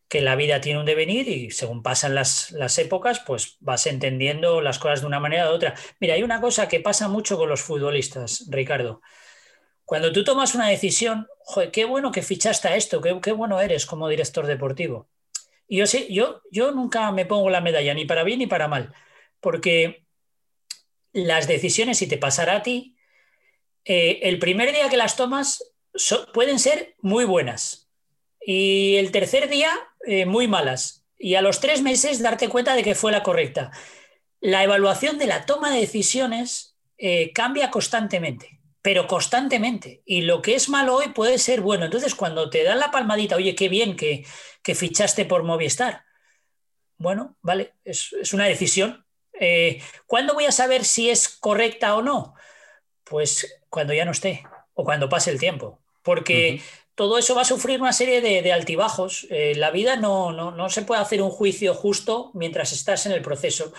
que la vida tiene un devenir y según pasan las, épocas, pues vas entendiendo las cosas de una manera u otra. Mira, hay una cosa que pasa mucho con los futbolistas, Ricardo. Cuando tú tomas una decisión, joder, qué bueno que fichaste a esto, qué, qué bueno eres como director deportivo. Y yo, sé, yo, yo nunca me pongo la medalla, ni para bien ni para mal, porque las decisiones, si te pasará a ti, eh, el primer día que las tomas pueden ser muy buenas. Y el tercer día eh, muy malas y a los tres meses darte cuenta de que fue la correcta. La evaluación de la toma de decisiones eh, cambia constantemente, pero constantemente. Y lo que es malo hoy puede ser bueno. Entonces, cuando te dan la palmadita, oye, qué bien que, fichaste por Movistar. Bueno, vale, es, una decisión. Eh, ¿Cuándo voy a saber si es correcta o no? Pues cuando ya no esté o cuando pase el tiempo. Porque todo eso va a sufrir una serie de, altibajos. Eh, la vida no, no, se puede hacer un juicio justo mientras estás en el proceso.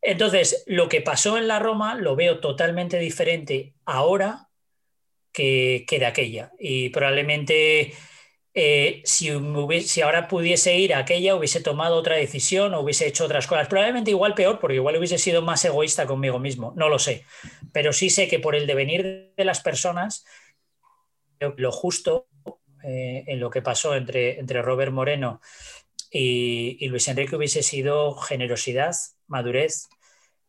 Entonces, lo que pasó en la Roma lo veo totalmente diferente ahora que, de aquella. Y probablemente eh, si, si, ahora pudiese ir a aquella, hubiese tomado otra decisión o hubiese hecho otras cosas. Probablemente igual peor, porque igual hubiese sido más egoísta conmigo mismo. No lo sé. Pero sí sé que por el devenir de las personas, lo justo eh, en lo que pasó entre, entre Robert Moreno y, Luis Enrique hubiese sido generosidad, madurez,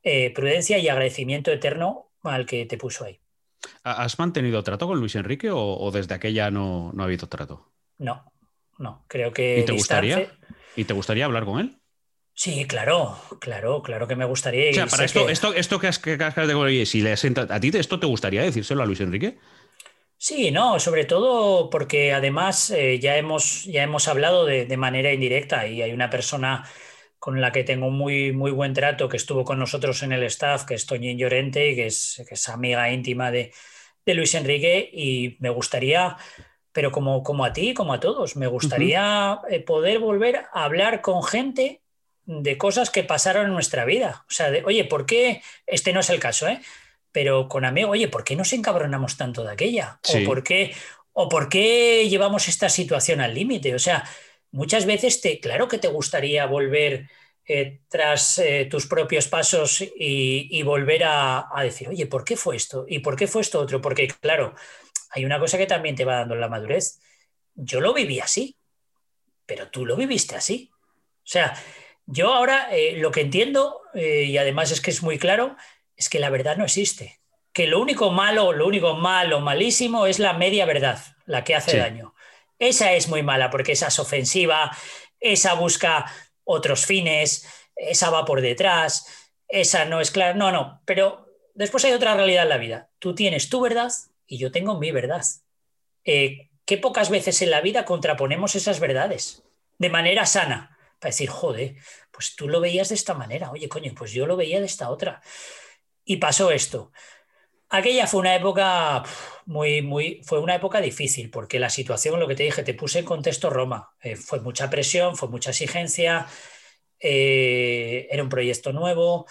eh, prudencia y agradecimiento eterno al que te puso ahí. ¿Has mantenido trato con Luis Enrique o, desde aquella no, no, ha habido trato? No, no, creo que... ¿Y te, gustaría, ¿Y te gustaría hablar con él? Sí, claro, claro, claro que me gustaría. O sea, para esto, esto, esto que has, que has si le ¿a ti esto te gustaría decírselo a Luis Enrique? Sí, no, sobre todo porque además eh, ya, hemos, ya hemos hablado de, manera indirecta y hay una persona con la que tengo muy, muy buen trato que estuvo con nosotros en el staff, que es Toñín Llorente y que es, que es amiga íntima de, de, Luis Enrique y me gustaría, pero como, como a ti, como a todos, me gustaría eh, poder volver a hablar con gente de cosas que pasaron en nuestra vida. O sea, de, oye, ¿por qué? Este no es el caso, ¿eh? Pero con amigos, oye, ¿por qué nos encabronamos tanto de aquella? ¿O, por qué, ¿O por qué llevamos esta situación al límite? O sea, muchas veces, te, claro que te gustaría volver eh, tras eh, tus propios pasos y, volver a, a, decir, oye, ¿por qué fue esto? ¿Y por qué fue esto otro? Porque, claro, hay una cosa que también te va dando la madurez. Yo lo viví así, pero tú lo viviste así. O sea, yo ahora eh, lo que entiendo, y además es que es muy claro, es que la verdad no existe. Que lo único malo, lo único malo, malísimo es la media verdad, la que hace daño. Esa es muy mala porque esa es ofensiva, esa busca otros fines, esa va por detrás, esa no es clara. No, no, pero después hay otra realidad en la vida. Tú tienes tu verdad y yo tengo mi verdad. Eh, qué pocas veces en la vida contraponemos esas verdades de manera sana para decir, joder, pues tú lo veías de esta manera, oye, coño, pues yo lo veía de esta otra. Y pasó esto. Aquella fue una época muy, muy, fue una época difícil, porque la situación, lo que te dije, te puse en contexto Roma. Eh, fue mucha presión, fue mucha exigencia, eh, era un proyecto nuevo.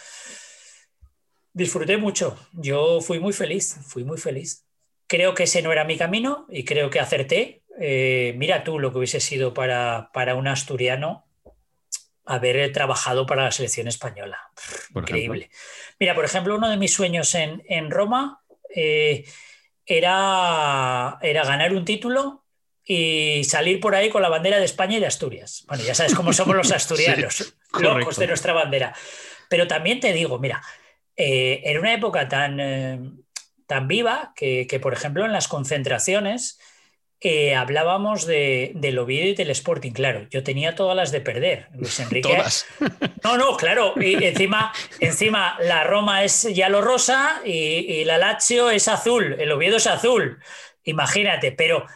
Disfruté mucho, yo fui muy feliz, fui muy feliz. Creo que ese no era mi camino y creo que acerté. Eh, mira tú lo que hubiese sido para, para un asturiano haber trabajado para la selección española. Increíble. Mira, por ejemplo, uno de mis sueños en, Roma eh, era, era ganar un título y salir por ahí con la bandera de España y de Asturias. Bueno, ya sabes cómo somos los [laughs] asturianos, locos de nuestra bandera. Pero también te digo, mira, eh, en una época tan, eh, tan viva que, que, por ejemplo, en las concentraciones hablábamos de, del Oviedo y del Sporting, claro, yo tenía todas las de perder, Luis [laughs] Enrique. Todas. No, no, claro, y encima, encima la Roma es ya lo rosa y, y, la Lazio es azul, el Oviedo es azul, imagínate, pero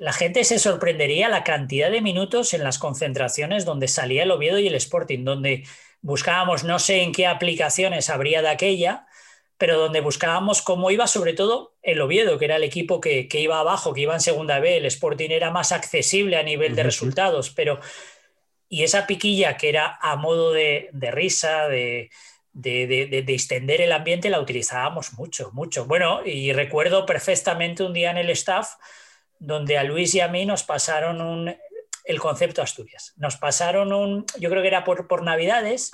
la gente se sorprendería la cantidad de minutos en las concentraciones donde salía el Oviedo y el Sporting, donde buscábamos no sé en qué aplicaciones habría de aquella, pero donde buscábamos cómo iba sobre todo el Oviedo, que era el equipo que, iba abajo, que iba en segunda B, el Sporting era más accesible a nivel de resultados, pero y esa piquilla que era a modo de, risa, de, de, extender el ambiente, la utilizábamos mucho, mucho. Bueno, y recuerdo perfectamente un día en el staff donde a Luis y a mí nos pasaron un, el concepto Asturias. Nos pasaron un, yo creo que era por, por Navidades,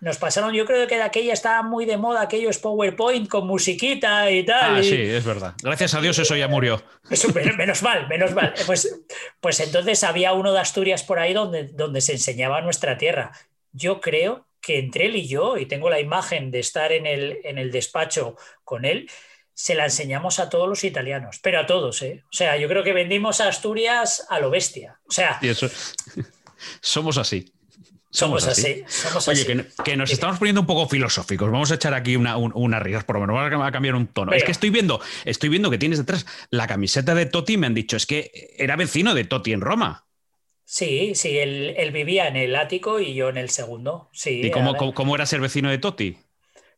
nos pasaron, yo creo que de aquella estaba muy de moda aquellos PowerPoint con musiquita y tal. Ah, sí, es verdad. Gracias a Dios eso ya murió. menos mal, menos mal. Pues, pues entonces había uno de Asturias por ahí donde, donde se enseñaba nuestra tierra. Yo creo que entre él y yo, y tengo la imagen de estar en el, en el despacho con él, se la enseñamos a todos los italianos, pero a todos, ¿eh? O sea, yo creo que vendimos a Asturias a lo bestia. O sea... Y eso... [laughs] Somos así. Somos, así. Oye, Que, nos estamos poniendo un poco filosóficos. Vamos a echar aquí una, una risas, por lo menos vamos a cambiar un tono. Es que estoy viendo, estoy viendo que tienes detrás la camiseta de Totti. Me han dicho, es que era vecino de Totti en Roma. Sí, sí, él, vivía en el ático y yo en el segundo. Sí, ¿Y cómo, era ser vecino de Totti?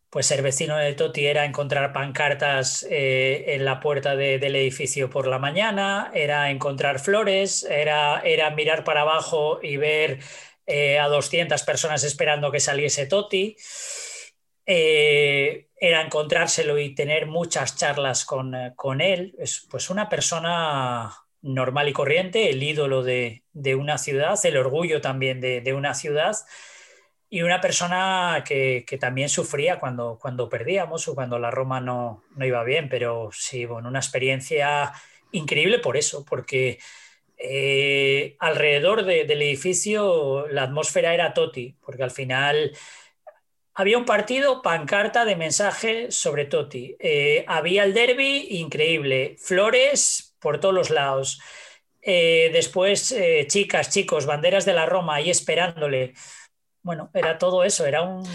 Pues ser vecino de Totti era encontrar pancartas eh, en la puerta del edificio por la mañana, era encontrar flores, era, era mirar para abajo y ver eh, a 200 personas esperando que saliese Toti. Eh, era encontrárselo y tener muchas charlas con, eh, él. Es pues una persona normal y corriente, el ídolo de, una ciudad, el orgullo también de, una ciudad y una persona que, también sufría cuando, cuando perdíamos o cuando la Roma no, no iba bien, pero sí, bueno, una experiencia increíble por eso, porque eh, alrededor del edificio la atmósfera era Toti, porque al final había un partido, pancarta de mensaje sobre Toti. Eh, había el derby, increíble. Flores por todos los lados. Eh, después, chicas, chicos, banderas de la Roma ahí esperándole. bueno, era todo eso, era un,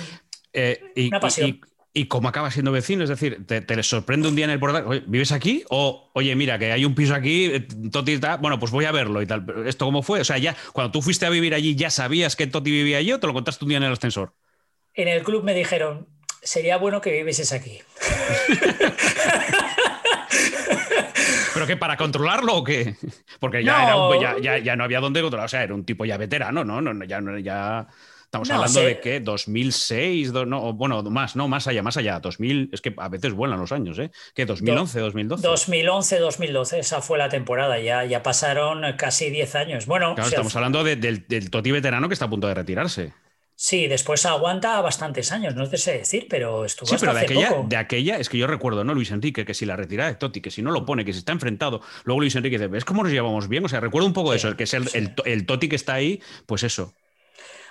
una pasión. Y, cómo acaba siendo vecino, es decir, te, les sorprende un día en el portal, ¿vives aquí? O, oye, mira, que hay un piso aquí, Toti está, bueno, pues voy a verlo y tal. ¿Esto cómo fue? O sea, ya cuando tú fuiste a vivir allí, ¿ya sabías que Toti vivía allí o te lo contaste un día en el ascensor? En el club me dijeron, sería bueno que vivieses aquí. [laughs] ¿Pero qué? ¿Para controlarlo o qué? Porque ya, no. ya, no había dónde controlar. O sea, era un tipo ya veterano, ¿no? no, ya, ya estamos hablando de que 2006, no, bueno, más, no, más allá, más allá. 2000, es que a veces vuelan los años, ¿eh? ¿Qué? 2011, 2012. 2011, 2012, esa fue la temporada. Ya, ya pasaron casi 10 años. Bueno, claro, estamos hablando del, del Toti veterano que está a punto de retirarse. Sí, después aguanta bastantes años, no te sé decir, pero estuvo sí, pero de aquella, de aquella, es que yo recuerdo, ¿no? Luis Enrique, que si la retirada de Totti, que si no lo pone, que si está enfrentado, luego Luis Enrique dice, ¿ves cómo nos llevamos bien? O sea, recuerdo un poco eso, el que es el, el, Totti que está ahí, pues eso.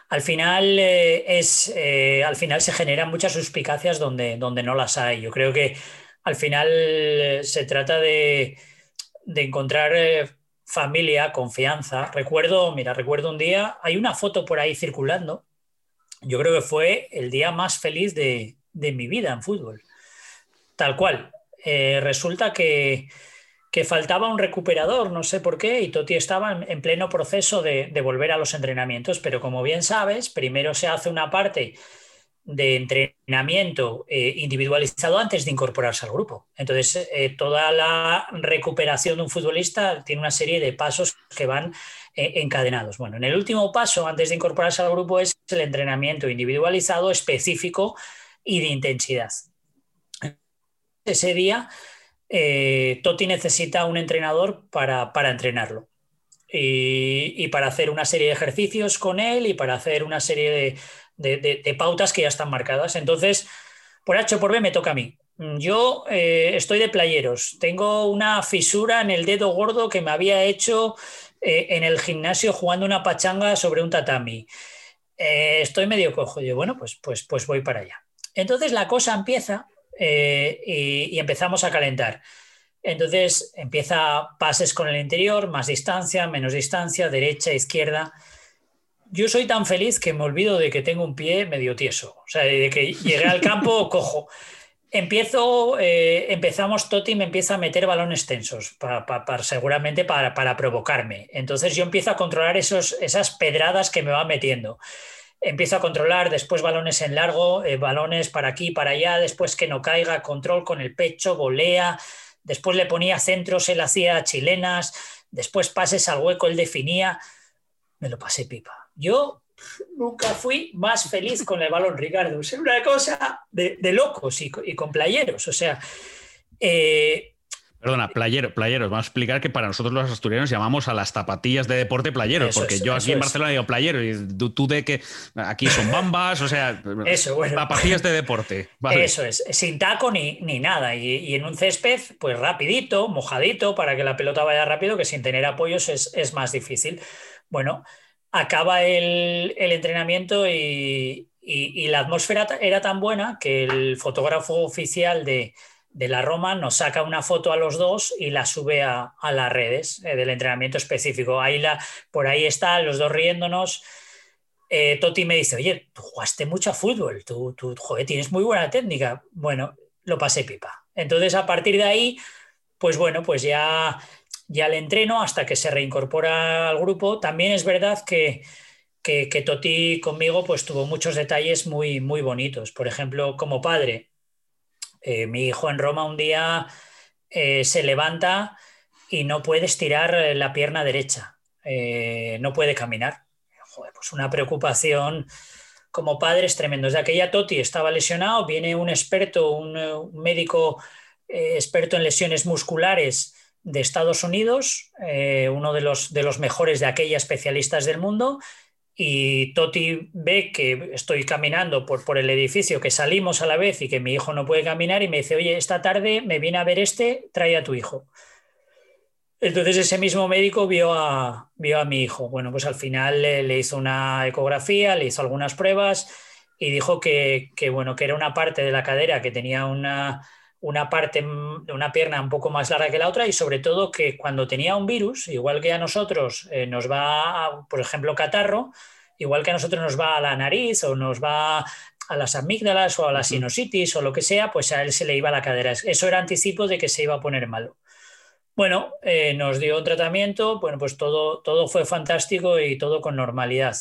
Al final, eh, es, eh, al final se generan muchas suspicacias donde, donde no las hay. Yo creo que al final eh, se trata de, de encontrar familia, confianza. Recuerdo, mira, recuerdo un día, hay una foto por ahí circulando yo creo que fue el día más feliz de, mi vida en fútbol. Tal cual. Resulta que, faltaba un recuperador, no sé por qué, y Toti estaba en, pleno proceso de, volver a los entrenamientos, pero como bien sabes, primero se hace una parte de entrenamiento eh, individualizado antes de incorporarse al grupo. Entonces, eh, toda la recuperación de un futbolista tiene una serie de pasos que van eh, encadenados. Bueno, en el último paso, antes de incorporarse al grupo, es el entrenamiento individualizado, específico y de intensidad. Ese día, eh, Toti necesita un entrenador para, entrenarlo. Y, para hacer una serie de ejercicios con él y para hacer una serie de, pautas que ya están marcadas. Entonces, por H o por B me toca a mí. Yo eh, estoy de playeros, tengo una fisura en el dedo gordo que me había hecho eh, en el gimnasio jugando una pachanga sobre un tatami. Eh, estoy medio cojo. Yo, bueno, pues, pues, pues voy para allá. Entonces la cosa empieza eh, y, empezamos a calentar. Entonces empieza pases con el interior, más distancia, menos distancia, derecha, izquierda. Yo soy tan feliz que me olvido de que tengo un pie medio tieso, o sea, de que llegué al campo [laughs] cojo. Empiezo, eh, empezamos, Toti me empieza a meter balones tensos, para, seguramente para, provocarme. Entonces yo empiezo a controlar esos, esas pedradas que me va metiendo. Empiezo a controlar después balones en largo, eh, balones para aquí, para allá, después que no caiga, control con el pecho, volea, después le ponía centros, él hacía chilenas, después pases al hueco, él definía. Me lo pasé pipa. Yo nunca fui más feliz con el balón, Ricardo. Es una cosa de, locos y, con playeros. O sea, eh, Perdona, playero, playeros. Vamos a explicar que para nosotros los asturianos llamamos a las zapatillas de deporte playeros, porque yo aquí en Barcelona digo playero y tú, de que aquí son bambas, o sea, zapatillas de deporte. Eso es, sin taco ni, ni nada. Y, en un césped, pues rapidito, mojadito, para que la pelota vaya rápido, que sin tener apoyos es, es más difícil. Bueno, acaba el, entrenamiento y, la atmósfera era tan buena que el fotógrafo oficial de, la Roma nos saca una foto a los dos y la sube a, las redes eh, del entrenamiento específico. Ahí la, por ahí están los dos riéndonos. Eh, Toti me dice, oye, tú jugaste mucho a fútbol, tú, tú tienes muy buena técnica. Bueno, lo pasé pipa. Entonces, a partir de ahí, pues bueno, pues ya ya le entreno hasta que se reincorpora al grupo. También es verdad que, que, Toti conmigo pues, tuvo muchos detalles muy, muy bonitos. Por ejemplo, como padre, eh, mi hijo en Roma un día eh, se levanta y no puede estirar la pierna derecha, eh, no puede caminar. pues una preocupación como padre es tremendo. Desde aquella Toti estaba lesionado, viene un experto, un médico experto en lesiones musculares de Estados Unidos, eh, uno de los, de los mejores de aquellas especialistas del mundo, y Toti ve que estoy caminando por, por el edificio, que salimos a la vez y que mi hijo no puede caminar, y me dice, oye, esta tarde me viene a ver este, trae a tu hijo. Entonces ese mismo médico vio a, vio a mi hijo. Bueno, pues al final le, hizo una ecografía, le hizo algunas pruebas y dijo que, que, bueno, que era una parte de la cadera que tenía una, una parte de una pierna un poco más larga que la otra y sobre todo que cuando tenía un virus, igual que a nosotros eh, nos va, por ejemplo, catarro, igual que a nosotros nos va a la nariz o nos va a las amígdalas o a la sinusitis o lo que sea, pues a él se le iba la cadera. Eso era anticipo de que se iba a poner malo. Bueno, eh, nos dio un tratamiento, bueno, pues todo, todo fue fantástico y todo con normalidad.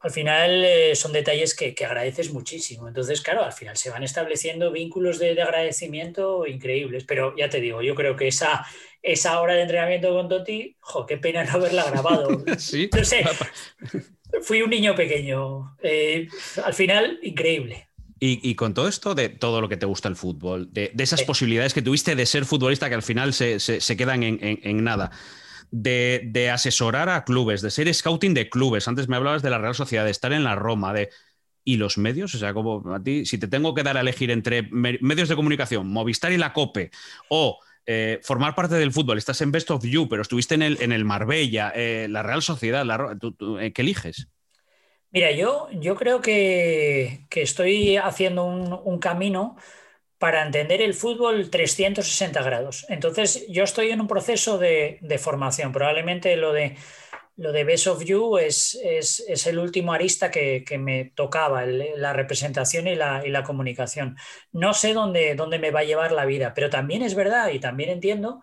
Al final eh, son detalles que, agradeces muchísimo. Entonces, claro, al final se van estableciendo vínculos de, agradecimiento increíbles. Pero ya te digo, yo creo que esa, esa hora de entrenamiento con Toti, jo, qué pena no haberla grabado. [laughs] sí. No sé, [laughs] fui un niño pequeño. Eh, al final, increíble. Y, con todo esto de todo lo que te gusta el fútbol, de, esas posibilidades que tuviste de ser futbolista que al final se, quedan en, nada, de, asesorar a clubes, de ser scouting de clubes, antes me hablabas de la Real Sociedad, de estar en la Roma, de... ¿Y los medios? O sea, como a ti, si te tengo que dar a elegir entre medios de comunicación, Movistar y la COPE, o eh, formar parte del fútbol, estás en Best of You, pero estuviste en el, en el Marbella, eh, la Real Sociedad, la, eh, ¿qué eliges? Mira, yo, yo creo que, estoy haciendo un, camino para entender el fútbol 360 grados. Entonces, yo estoy en un proceso de, formación. Probablemente lo de, lo de Best of You es, es, el último arista que, me tocaba, la representación y la, y la, comunicación. No sé dónde, dónde me va a llevar la vida, pero también es verdad y también entiendo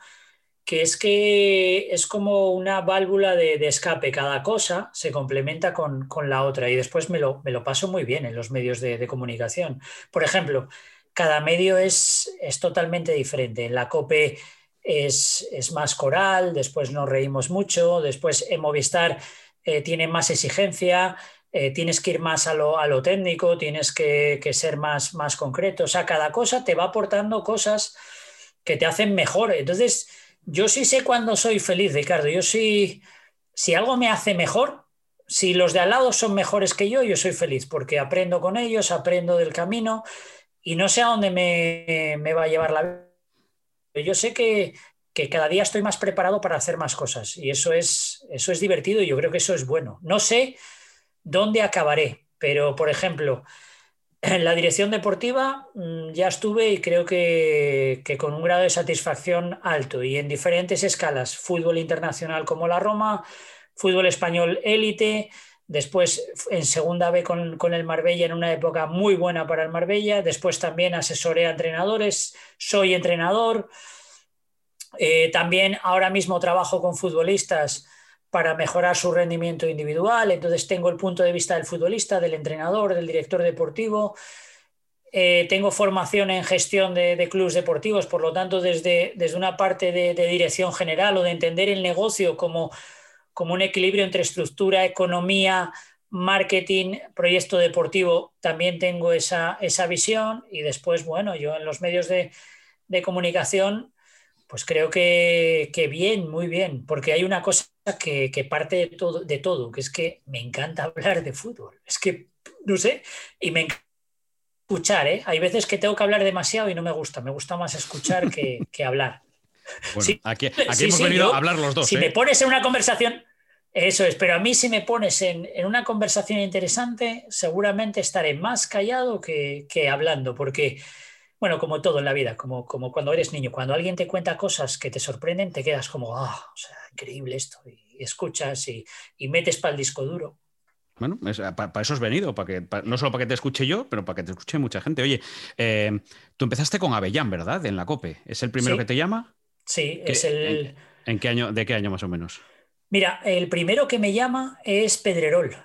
que es que es como una válvula de, escape, cada cosa se complementa con, la otra y después me lo, me lo, paso muy bien en los medios de, comunicación. Por ejemplo, cada medio es, es totalmente diferente. En la COPE es, más coral, después nos reímos mucho, después en Movistar eh, tiene más exigencia, eh, tienes que ir más a lo, a lo técnico, tienes que, que, ser más, más concreto. O sea, cada cosa te va aportando cosas que te hacen mejor. Entonces, yo sí sé cuándo soy feliz, Ricardo. Yo sí, si algo me hace mejor, si los de al lado son mejores que yo, yo soy feliz porque aprendo con ellos, aprendo del camino y no sé a dónde me, va a llevar la vida. Yo sé que, cada día estoy más preparado para hacer más cosas y eso es, eso es divertido y yo creo que eso es bueno. No sé dónde acabaré, pero por ejemplo, en la dirección deportiva mm, ya estuve y creo que, con un grado de satisfacción alto y en diferentes escalas, fútbol internacional como la Roma, fútbol español élite, después en segunda B con, el Marbella en una época muy buena para el Marbella, después también asesoré a entrenadores, soy entrenador, eh, también ahora mismo trabajo con futbolistas para mejorar su rendimiento individual. Entonces tengo el punto de vista del futbolista, del entrenador, del director deportivo. Eh, tengo formación en gestión de, clubes deportivos, por lo tanto, desde, desde una parte de, dirección general o de entender el negocio como, como un equilibrio entre estructura, economía, marketing, proyecto deportivo, también tengo esa, esa visión. Y después, bueno, yo en los medios de, de comunicación pues creo que, bien, muy bien, porque hay una cosa que, parte de todo, de todo, que es que me encanta [laughs] hablar de fútbol. Es que, no sé, y me encanta escuchar, ¿eh? Hay veces que tengo que hablar demasiado y no me gusta, me gusta más escuchar que, hablar. Bueno, aquí, [laughs] hemos venido a hablar los dos. Si me ¿eh? pones en una conversación, eso es, pero a mí si me pones en, una conversación interesante, seguramente estaré más callado que, que hablando, porque bueno, como todo en la vida, como, como cuando eres niño, cuando alguien te cuenta cosas que te sorprenden, te quedas como, ah, o sea, increíble esto, y, escuchas y, metes para el disco duro. Bueno, para, eso has venido, para que, no solo para que te escuche yo, pero para que te escuche mucha gente. Oye, eh, tú empezaste con Avellán, ¿verdad? En la COPE. ¿Es el primero que te llama? Sí, es el... En, qué año, ¿De qué año más o menos? Mira, el primero que me llama es Pedrerol. ¿Ah?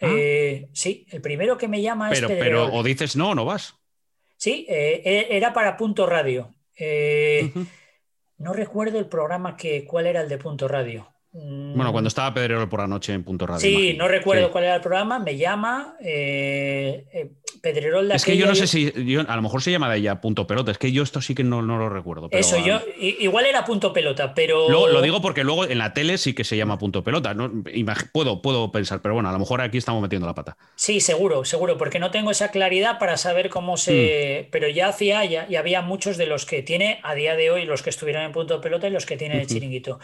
Eh, sí, el primero que me llama es Pedrerol. Pero o dices no o no vas. Sí, eh, e, era para Punto Radio. Eh, no recuerdo el programa que, cuál era el de Punto Radio. Bueno, cuando estaba Pedrero por la noche en Punto Radio. Sí, no recuerdo cuál era el programa, me llama eh, eh Pedrerol de Es que yo no sé si, a lo mejor se llama de ella Punto Pelota, es que yo esto sí que no, lo recuerdo. Eso, yo, igual era Punto Pelota, pero... Lo, digo porque luego en la tele sí que se llama Punto Pelota, ¿no? puedo, puedo pensar, pero bueno, a lo mejor aquí estamos metiendo la pata. Sí, seguro, seguro, porque no tengo esa claridad para saber cómo se... Mm. Pero ya hacía, ya, y había muchos de los que tiene a día de hoy, los que estuvieron en Punto Pelota y los que tienen el chiringuito.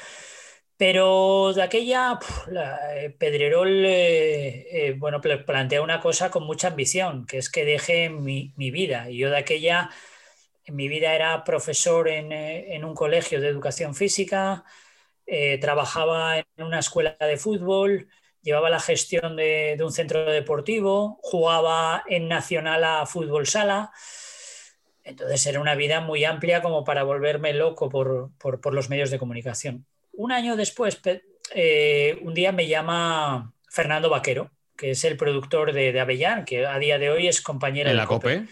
Pero de aquella, eh, Pedrerol eh, eh, bueno, plantea una cosa con mucha ambición, que es que deje mi, vida. Y yo de aquella, en mi vida era profesor en, un colegio de educación física, trabajaba en una escuela de fútbol, llevaba la gestión de, un centro deportivo, jugaba en Nacional a fútbol sala. Entonces era una vida muy amplia como para volverme loco por, los medios de comunicación. Un año después, eh, un día me llama Fernando Vaquero, que es el productor de, Avellán, que a día de hoy es compañero de la COPE.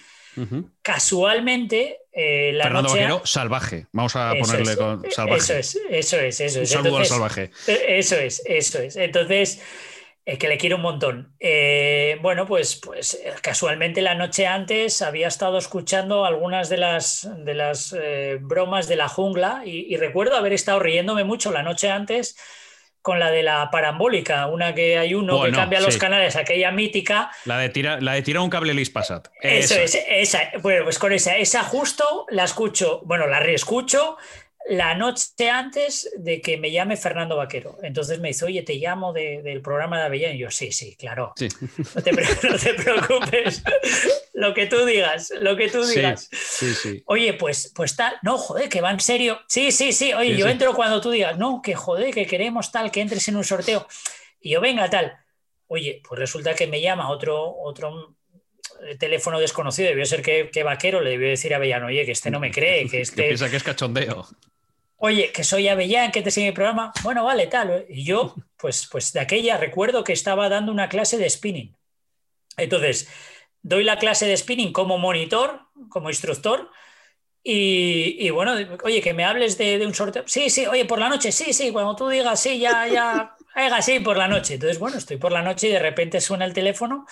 Casualmente, eh, la Fernando noche... Vaquero, salvaje. Vamos a ponerle con salvaje. Eso es, eso es, eso es. Un saludo al salvaje. Eh, eso es, eso es. Entonces, es que le quiero un montón. Eh, bueno, pues, pues casualmente la noche antes había estado escuchando algunas de las, de las bromas de la jungla y recuerdo haber estado riéndome mucho la noche antes con la de la parambólica, una que hay uno que cambia los canales, aquella mítica. La de tirar la de tira un cable Lispasat. Eso es, esa. Bueno, pues con esa, esa justo la escucho, bueno, la reescucho la noche antes de que me llame Fernando Vaquero. Entonces me dice, oye, te llamo del programa de Avellán. Y yo, sí, sí, claro. [laughs] No, te, preocupes. lo que tú digas, lo que tú digas. oye, pues, pues tal, no, joder, que va en serio. Sí, sí, sí. Oye, yo entro cuando tú digas, no, que joder, que queremos tal, que entres en un sorteo. Y yo, venga, tal. Oye, pues resulta que me llama otro, otro teléfono desconocido, debió ser que, Vaquero le debió decir a Avellano, oye, que este no me cree, que [laughs] este... piensa que es cachondeo oye, que soy Avellán, que te sigue el programa, bueno, vale, tal. Y yo, pues, pues de aquella recuerdo que estaba dando una clase de spinning. Entonces, doy la clase de spinning como monitor, como instructor, y, bueno, oye, que me hables de, un sorteo. Sí, sí, oye, por la noche, sí, sí, cuando tú digas sí, ya, ya, haga sí, por la noche. Entonces, bueno, estoy por la noche y de repente suena el teléfono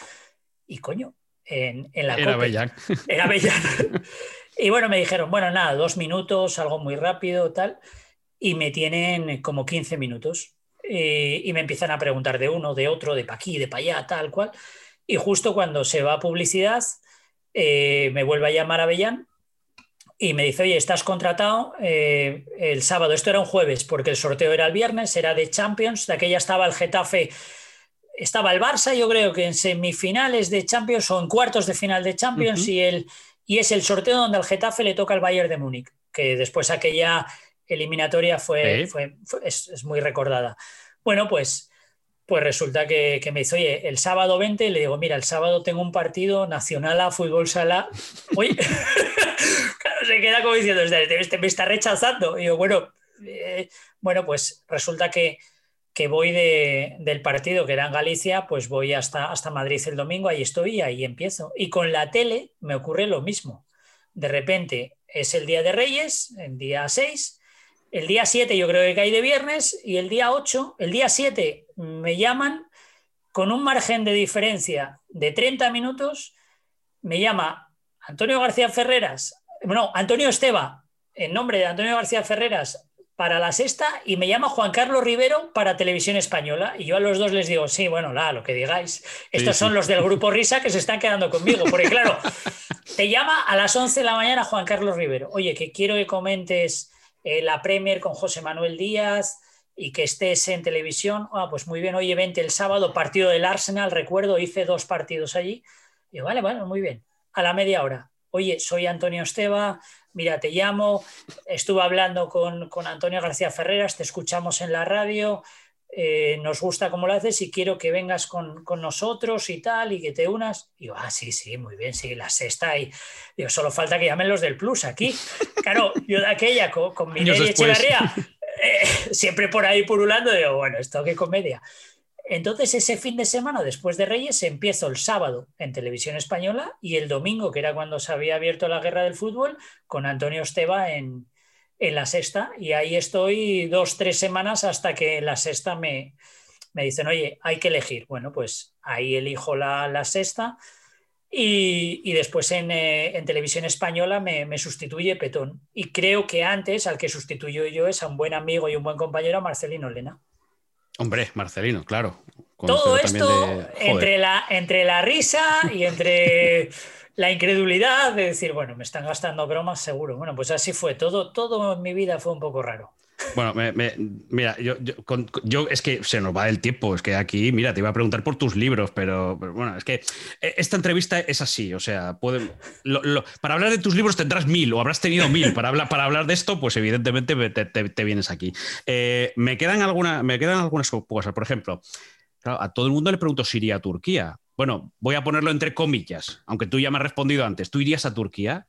y coño, en, la... Era Avellán. Era Avellán. [laughs] Y bueno, me dijeron, bueno, nada, dos minutos, algo muy rápido, tal, y me tienen como 15 minutos. Eh, y me empiezan a preguntar de uno, de otro, de pa' aquí, de pa' allá, tal cual. Y justo cuando se va a publicidad, eh, me vuelve a llamar Avellán y me dice, oye, estás contratado eh, el sábado. Esto era un jueves, porque el sorteo era el viernes, era de Champions. De aquella estaba el Getafe, estaba el Barça, yo creo que en semifinales de Champions o en cuartos de final de Champions, y el y es el sorteo donde al Getafe le toca el Bayern de Múnich, que después aquella eliminatoria fue, fue, es, muy recordada. Bueno, pues, pues resulta que, me dice, oye, el sábado 20, le digo, mira, el sábado tengo un partido nacional a fútbol sala. [laughs] Oye, [laughs] claro, se queda como diciendo, este, este me está rechazando. Y digo, bueno, eh, bueno, pues resulta que que voy del partido que era en Galicia, pues voy hasta, hasta Madrid el domingo, ahí estoy y ahí empiezo. Y con la tele me ocurre lo mismo. De repente es el día de Reyes, el día 6, el día 7 yo creo que cae de viernes y el día 8, el día 7 me llaman con un margen de diferencia de 30 minutos, me llama Antonio García Ferreras, bueno, Antonio Esteba, en nombre de Antonio García Ferreras, para la sexta y me llama Juan Carlos Rivero para Televisión Española. Y yo a los dos les digo, sí, bueno, la, lo que digáis. Estos son los del grupo Risa que se están quedando conmigo. Porque claro, [laughs] te llama a las 11 de la mañana Juan Carlos Rivero. Oye, que quiero que comentes eh, la Premier con José Manuel Díaz y que estés en televisión. Ah, pues muy bien, oye, vente el sábado, partido del Arsenal, recuerdo, hice dos partidos allí. Y yo, vale, vale, muy bien. A la media hora. Oye, soy Antonio Esteba, mira, te llamo, estuve hablando con, Antonio García Ferreras, te escuchamos en la radio, eh, nos gusta cómo lo haces y quiero que vengas con, nosotros y tal, y que te unas. Y yo, ah, sí, sí, muy bien, sí, la sexta. Y digo, solo falta que llamen los del Plus aquí. Claro, yo de aquella con, con mi Echevarría, eh, siempre por ahí purulando, digo, bueno, esto qué comedia. Entonces ese fin de semana después de Reyes empiezo el sábado en televisión española y el domingo, que era cuando se había abierto la guerra del fútbol, con Antonio Esteba en, la sexta. Y ahí estoy dos, tres semanas hasta que en la sexta me, dicen, oye, hay que elegir. Bueno, pues ahí elijo la, sexta. Y, después eh, en, televisión española me, me, sustituye Petón. Y creo que antes al que sustituyo yo es a un buen amigo y un buen compañero, Marcelino Lena. Hombre, Marcelino, claro. Todo esto entre, la, entre la risa y entre [laughs] la incredulidad de decir, bueno, me están gastando bromas seguro. Bueno, pues así fue. Todo, todo en mi vida fue un poco raro. Bueno, mira, yo, es que se nos va el tiempo, es que aquí, mira, te iba a preguntar por tus libros, pero, bueno, es que eh, esta entrevista es así, o sea, para hablar de tus libros tendrás mil o habrás tenido mil, para hablar, para hablar de esto, pues evidentemente te, vienes aquí. Eh, me, quedan me quedan algunas cosas, por ejemplo, a todo el mundo le pregunto si iría a Turquía. Bueno, voy a ponerlo entre comillas, aunque tú ya me has respondido antes. ¿Tú irías a Turquía?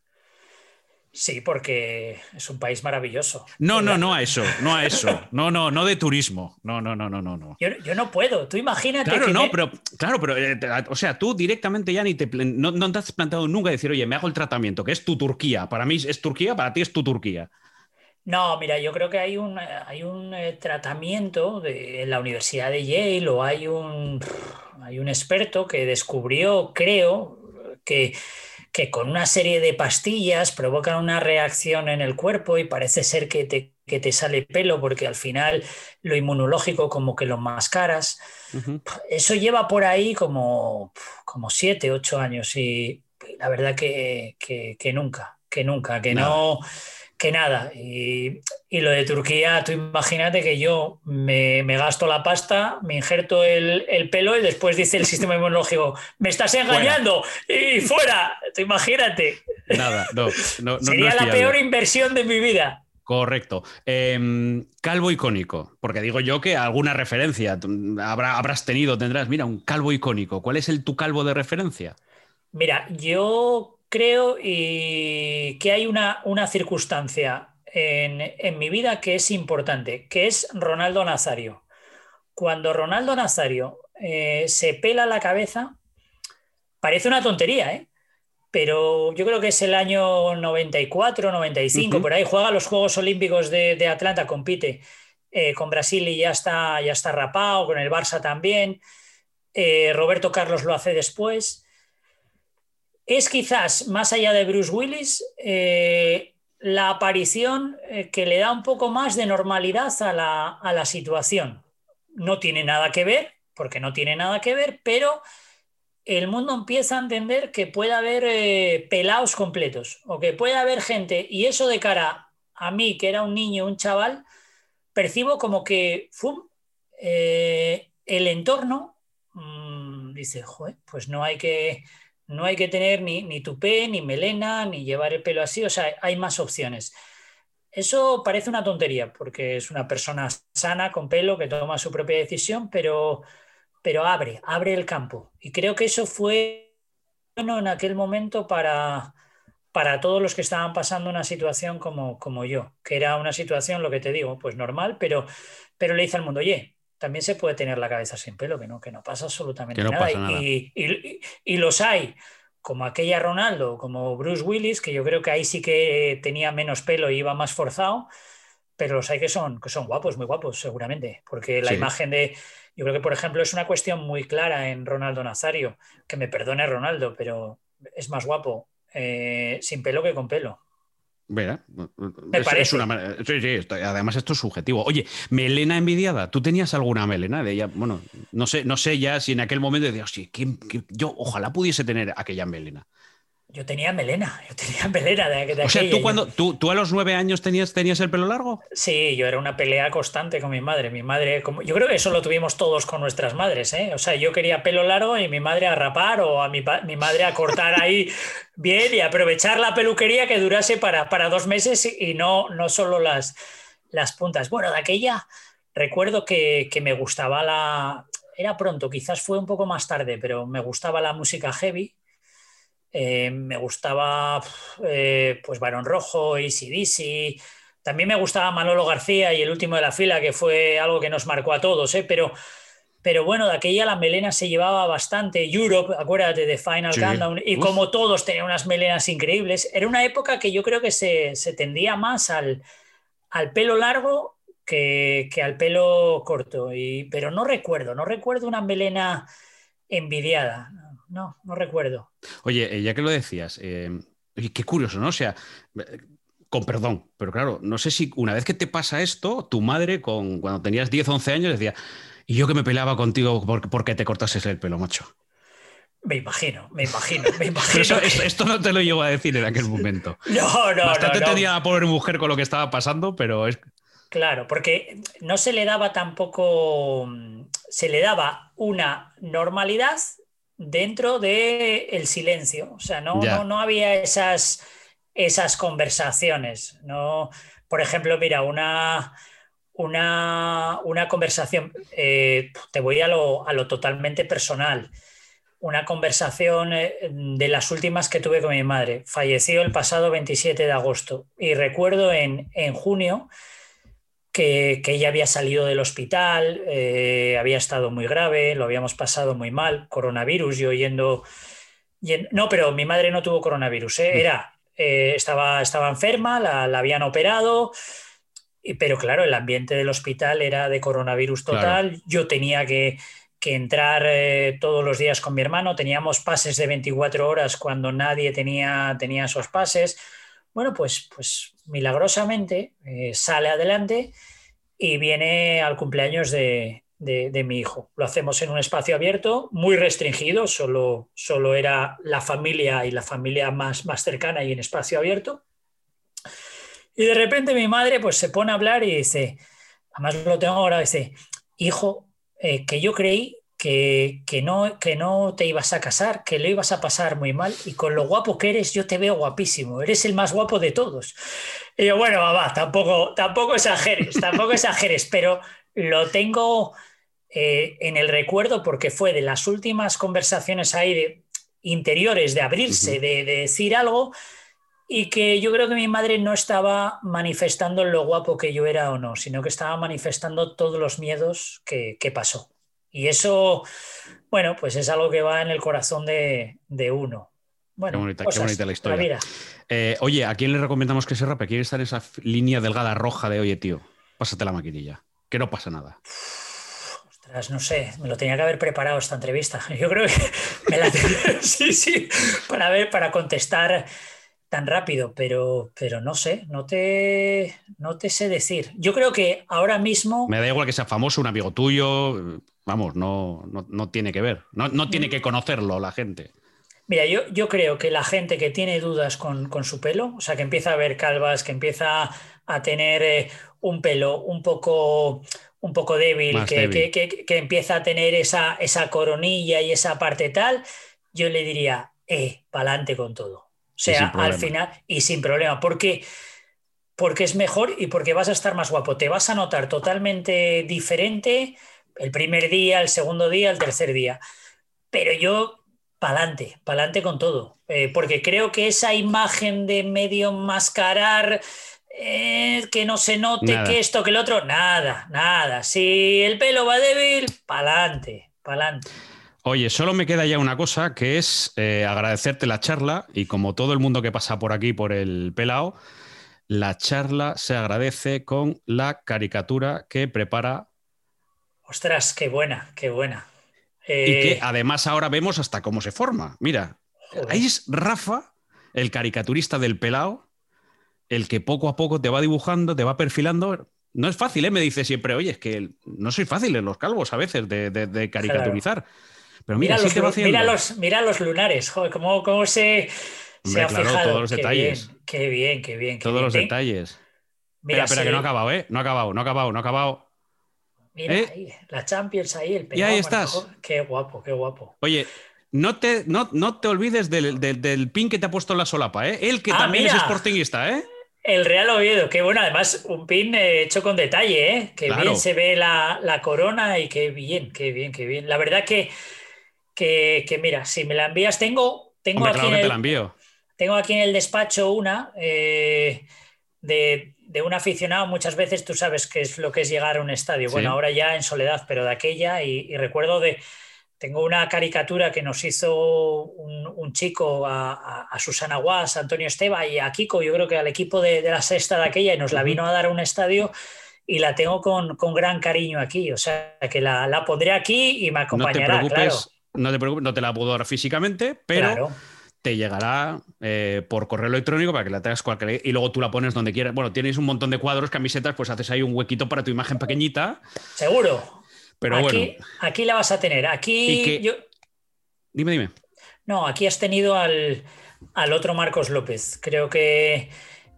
Sí, porque es un país maravilloso. No, no, no a eso, no a eso. No, no, no de turismo. No, no, no, no, no. no. Yo, no puedo. Tú imagínate. Claro, no, pero, claro, pero, eh, o sea, tú directamente ya ni te, no, no, te has planteado nunca decir, oye, me hago el tratamiento, que es tu Turquía. Para mí es Turquía, para ti es tu Turquía. No, mira, yo creo que hay un, hay un eh, tratamiento de, en la Universidad de Yale o hay un, hay un experto que descubrió, creo, que que con una serie de pastillas provocan una reacción en el cuerpo y parece ser que te, te sale pelo porque al final lo inmunológico como que lo mascaras. Eso lleva por ahí como, como siete, ocho años y la verdad que, nunca, que nunca, que no que nada. Y, lo de Turquía, tú imagínate que yo me, gasto la pasta, me injerto el, pelo y después dice el sistema inmunológico, me estás engañando y fuera. Tú imagínate. Nada, no. no, [laughs] Sería la peor inversión de mi vida. Correcto. Em, calvo icónico, porque digo yo que alguna referencia habrá, habrás tenido, tendrás, mira, un calvo icónico. ¿Cuál es el tu calvo de referencia? Mira, yo creo y que hay una, una circunstancia en, mi vida que es importante, que es Ronaldo Nazario. Cuando Ronaldo Nazario eh, se pela la cabeza, parece una tontería, ¿eh? pero yo creo que es el año 94, 95, por ahí juega los Juegos Olímpicos de, Atlanta, compite eh, con Brasil y ya está, ya está rapado, con el Barça también. Roberto Carlos lo hace después es quizás, más allá de Bruce Willis, eh, la aparición eh, que le da un poco más de normalidad a la, situación. No tiene nada que ver, porque no tiene nada que ver, pero el mundo empieza a entender que puede haber eh, pelados completos o que puede haber gente, y eso de cara a mí, que era un niño, un chaval, percibo como que el entorno mm, dice, pues no hay que no hay que tener ni, ni tupé, ni melena, ni llevar el pelo así, o sea, hay más opciones. Eso parece una tontería, porque es una persona sana, con pelo, que toma su propia decisión, pero, pero abre, abre el campo. Y creo que eso fue bueno en aquel momento para, para todos los que estaban pasando una situación como, como yo, que era una situación, lo que te digo, pues normal, pero, pero le dice al mundo, oye, también se puede tener la cabeza sin pelo, que no, que no pasa absolutamente nada. Y, los hay, como aquella Ronaldo, como Bruce Willis, que yo creo que ahí sí que tenía menos pelo y iba más forzado, pero los hay que son, que son guapos, muy guapos, seguramente, porque la imagen de, yo creo que por ejemplo es una cuestión muy clara en Ronaldo Nazario, que me perdone Ronaldo, pero es más guapo eh, sin pelo que con pelo. Verá, es, una sí, sí, además esto es subjetivo. Oye, melena envidiada, ¿tú tenías alguna melena de ella? Bueno, no sé, no sé ya si en aquel momento decías, sí, yo ojalá pudiese tener aquella melena. Yo tenía melena, [laughs] yo tenía melena de, O sea, ¿tú, cuando, tú, tú, a los nueve años tenías, tenías el pelo largo? Sí, yo era una pelea constante con mi madre. Mi madre, como, yo creo que eso lo tuvimos todos con nuestras madres. ¿eh? O sea, yo quería pelo largo y mi madre a rapar o a mi, mi madre a cortar [laughs] ahí bien y aprovechar la peluquería que durase para, para dos meses y no, no solo las, las puntas. Bueno, de aquella recuerdo que, que me gustaba la... Era pronto, quizás fue un poco más tarde, pero me gustaba la música heavy eh, me gustaba eh, pues Barón Rojo, ACDC. También me gustaba Manolo García y el último de la fila, que fue algo que nos marcó a todos, ¿eh? pero, pero bueno, de aquella la melena se llevaba bastante. Europe, acuérdate de Final Countdown, y como todos tenían unas melenas increíbles. Era una época que yo creo que se, tendía más al, al pelo largo que, que, al pelo corto. Y, pero no recuerdo, no recuerdo una melena envidiada no, no recuerdo. Oye, eh, ya que lo decías, eh, qué curioso, ¿no? O sea, eh, con perdón, pero claro, no sé si una vez que te pasa esto, tu madre, con, cuando tenías 10, 11 años, decía, y yo que me peleaba contigo porque, te cortases el pelo, macho. Me imagino, me imagino, me [laughs] imagino. esto, no te lo llevo a decir en aquel momento. [laughs] No, no, Bastante no, tenía la pobre mujer con lo que estaba pasando, pero es. Claro, porque no se le daba tampoco. Se le daba una normalidad dentro del el silencio. O sea, no, no, había esas, esas conversaciones. No, por ejemplo, mira, una, una, una conversación, eh, te voy a lo, a lo, totalmente personal, una conversación eh, de las últimas que tuve con mi madre. Falleció el pasado 27 de agosto y recuerdo en, en junio que, que, ella había salido del hospital, eh, había estado muy grave, lo habíamos pasado muy mal, coronavirus, yo yendo... yendo no, pero mi madre no tuvo coronavirus, ¿eh? era, estaba, estaba enferma, la, la habían operado pero claro, el ambiente del hospital era de coronavirus total. Claro. Yo tenía que, que entrar eh, todos los días con mi hermano. Teníamos pases de 24 horas cuando nadie tenía, tenía esos pases. Bueno, pues, pues milagrosamente eh, sale adelante y viene al cumpleaños de, de, mi hijo. Lo hacemos en un espacio abierto, muy restringido, solo, solo era la familia y la familia más, más cercana y en espacio abierto. Y de repente mi madre pues se pone a hablar y dice, además lo tengo ahora, dice, hijo, eh, que yo creí que, que, no, que no te ibas a casar, que lo ibas a pasar muy mal y con lo guapo que eres yo te veo guapísimo, eres el más guapo de todos. Y yo, bueno, mamá, tampoco, tampoco exageres, tampoco exageres, pero lo tengo eh, en el recuerdo porque fue de las últimas conversaciones ahí de, interiores, de abrirse, uh -huh. de, de decir algo y que yo creo que mi madre no estaba manifestando lo guapo que yo era o no, sino que estaba manifestando todos los miedos que, que pasó. Y eso, bueno, pues es algo que va en el corazón de, de uno. Bueno, qué, bonita, qué bonita la historia. Eh, oye, ¿a quién le recomendamos que se rape? ¿Quiere estar en esa línea delgada roja de, oye, tío, pásate la maquinilla? Que no pasa nada. Ostras, no sé, me lo tenía que haber preparado esta entrevista. [laughs] Yo creo que me la [laughs] sí, sí, para ver, para contestar tan rápido, pero, pero no sé, no te, no te sé decir. Yo creo que ahora mismo... Me da igual que sea famoso, un amigo tuyo, vamos, no, no, no tiene que ver, no, no, tiene que conocerlo la gente. Mira, yo, yo creo que la gente que tiene dudas con, con, su pelo, o sea, que empieza a ver calvas, que empieza a tener eh, un pelo un poco, un poco débil, que, débil. Que, que, que, empieza a tener esa, esa coronilla y esa parte tal, yo le diría, eh, pa'lante con todo. O sea, al final, y sin problema, porque, porque es mejor y porque vas a estar más guapo. Te vas a notar totalmente diferente el primer día, el segundo día, el tercer día. Pero yo, pa'lante, pa'lante con todo. Eh, porque creo que esa imagen de medio mascarar, eh, que no se note nada. que esto, que el otro, nada, nada. Si el pelo va débil, pa'lante, pa'lante. Oye, solo me queda ya una cosa, que es eh, agradecerte la charla y como todo el mundo que pasa por aquí, por el pelao, la charla se agradece con la caricatura que prepara. Ostras, qué buena, qué buena. Eh... Y que además ahora vemos hasta cómo se forma. Mira, Joder. ahí es Rafa, el caricaturista del pelao, el que poco a poco te va dibujando, te va perfilando. No es fácil, ¿eh? me dice siempre, oye, es que no soy fácil en los calvos a veces de, de, de caricaturizar. Claro. Pero mira, mira, los, mira, los, mira, los, lunares, joder, cómo, cómo se, se ha claro, fijado. todos los qué detalles. Bien, qué bien, qué bien. Qué todos bien. los detalles. Mira, espera, espera, sí. que no ha acabado, ¿eh? No ha acabado, no ha acabado, no ha acabado. Mira ¿Eh? ahí, la Champions ahí, el Y ahí estás. Qué guapo, qué guapo. Oye, no te, no, no te olvides del, del, del, pin que te ha puesto en la solapa, ¿eh? Él que ah, también mira. es sportingista, ¿eh? El Real Oviedo, qué bueno, además un pin eh, hecho con detalle, ¿eh? Que claro. bien se ve la, la corona y qué bien, qué bien, qué bien. La verdad que que, que, mira, si me la envías, tengo, tengo, Hombre, aquí, claro en el, la envío. tengo aquí en el despacho una eh, de, de, un aficionado. Muchas veces tú sabes qué es lo que es llegar a un estadio. Sí. Bueno, ahora ya en soledad, pero de aquella, y, y, recuerdo de. Tengo una caricatura que nos hizo un, un chico a, a, a, Susana Guas, a Antonio Esteba y a Kiko, yo creo que al equipo de, de la sexta de aquella, y nos la vino a dar a un estadio y la tengo con, con, gran cariño aquí. O sea, que la, la pondré aquí y me acompañará, no claro no te preocupes, no te la puedo dar físicamente, pero claro. Te llegará eh, por correo electrónico para que la tengas cualquier y luego tú la pones donde quieras. Bueno, tienes un montón de cuadros, camisetas, pues haces ahí un huequito para tu imagen pequeñita. Seguro. Pero aquí, bueno. Aquí la vas a tener. Aquí. Que... Yo... Dime, dime. No, aquí has tenido al, al otro Marcos López. Creo que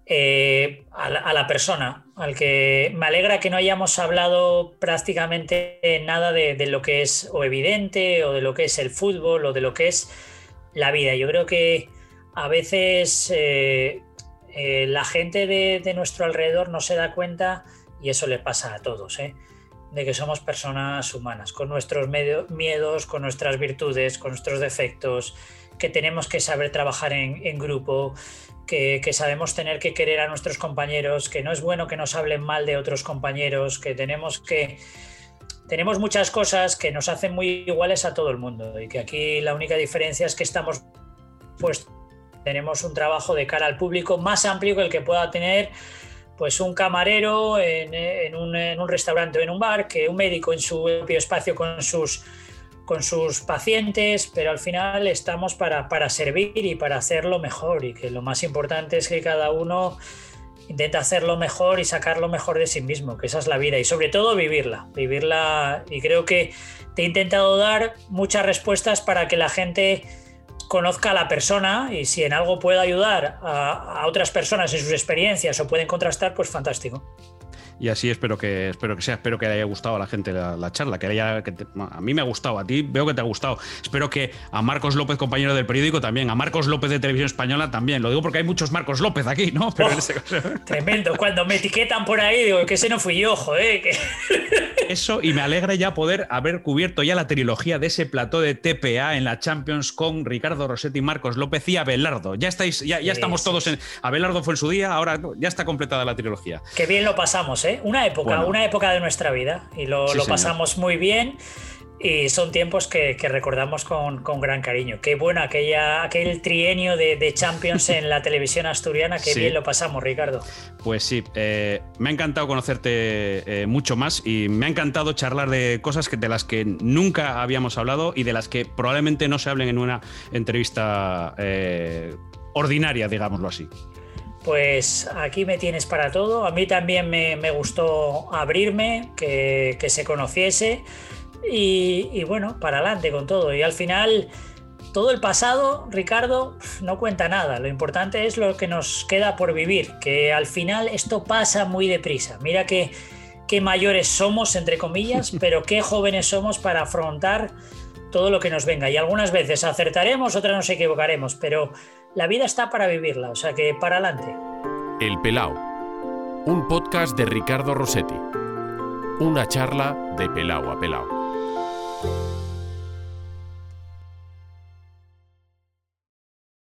eh, a, la, a, la, persona, al que me alegra que no hayamos hablado prácticamente nada de, de, lo que es o evidente o de lo que es el fútbol o de lo que es la vida. Yo creo que a veces eh, eh, la gente de, de, nuestro alrededor no se da cuenta y eso le pasa a todos, ¿eh? de que somos personas humanas, con nuestros miedos, con nuestras virtudes, con nuestros defectos, que tenemos que saber trabajar en, grupo, que, sabemos tener que querer a nuestros compañeros, que no es bueno que nos hablen mal de otros compañeros, que tenemos que... Tenemos muchas cosas que nos hacen muy iguales a todo el mundo y que aquí la única diferencia es que estamos pues tenemos un trabajo de cara al público más amplio que el que pueda tener pues un camarero en, un, restaurante o en un bar, que un médico en su propio espacio con sus, con sus pacientes, pero al final estamos para, para servir y para hacerlo mejor y que lo más importante es que cada uno intenta hacerlo mejor y sacarlo mejor de sí mismo, que esa es la vida y sobre todo vivirla, vivirla y creo que te he intentado dar muchas respuestas para que la gente conozca a la persona y si en algo puede ayudar a, a otras personas en sus experiencias o pueden contrastar, pues fantástico y así espero que espero que sea, espero que le haya gustado a la gente la, charla, que, haya, que a mí me ha gustado, a ti veo que te ha gustado. Espero que a Marcos López, compañero del periódico, también, a Marcos López de Televisión Española también. Lo digo porque hay muchos Marcos López aquí, ¿no? [laughs] Pero oh, [laughs] Tremendo, cuando me etiquetan por ahí, digo que ese no fui yo, joder. [laughs] Eso, y me alegra ya poder haber cubierto ya la trilogía de ese plató de TPA en la Champions con Ricardo Rossetti, Marcos López y Abelardo. Ya estáis, ya, ya estamos todos en. Abelardo fue en su día, ahora ya está completada la trilogía. Qué bien lo pasamos, ¿eh? Una época, una época de nuestra vida y lo, pasamos muy bien y son tiempos que, recordamos con, gran cariño. Qué bueno aquella, aquel trienio de, Champions en la televisión asturiana, qué bien lo pasamos, Ricardo. Pues sí, eh, me ha encantado conocerte eh, mucho más y me ha encantado charlar de cosas que, de las que nunca habíamos hablado y de las que probablemente no se hablen en una entrevista eh, ordinaria, digámoslo así pues aquí me tienes para todo. A mí también me, gustó abrirme, que, se conociese y, bueno, para adelante con todo. Y al final, todo el pasado, Ricardo, no cuenta nada. Lo importante es lo que nos queda por vivir, que al final esto pasa muy deprisa. Mira que, qué mayores somos, entre comillas, [laughs] pero qué jóvenes somos para afrontar todo lo que nos venga. Y algunas veces acertaremos, otras nos equivocaremos, pero la vida está para vivirla, o sea que para adelante. El Pelao, un podcast de Ricardo Rossetti. Una charla de Pelao a Pelao.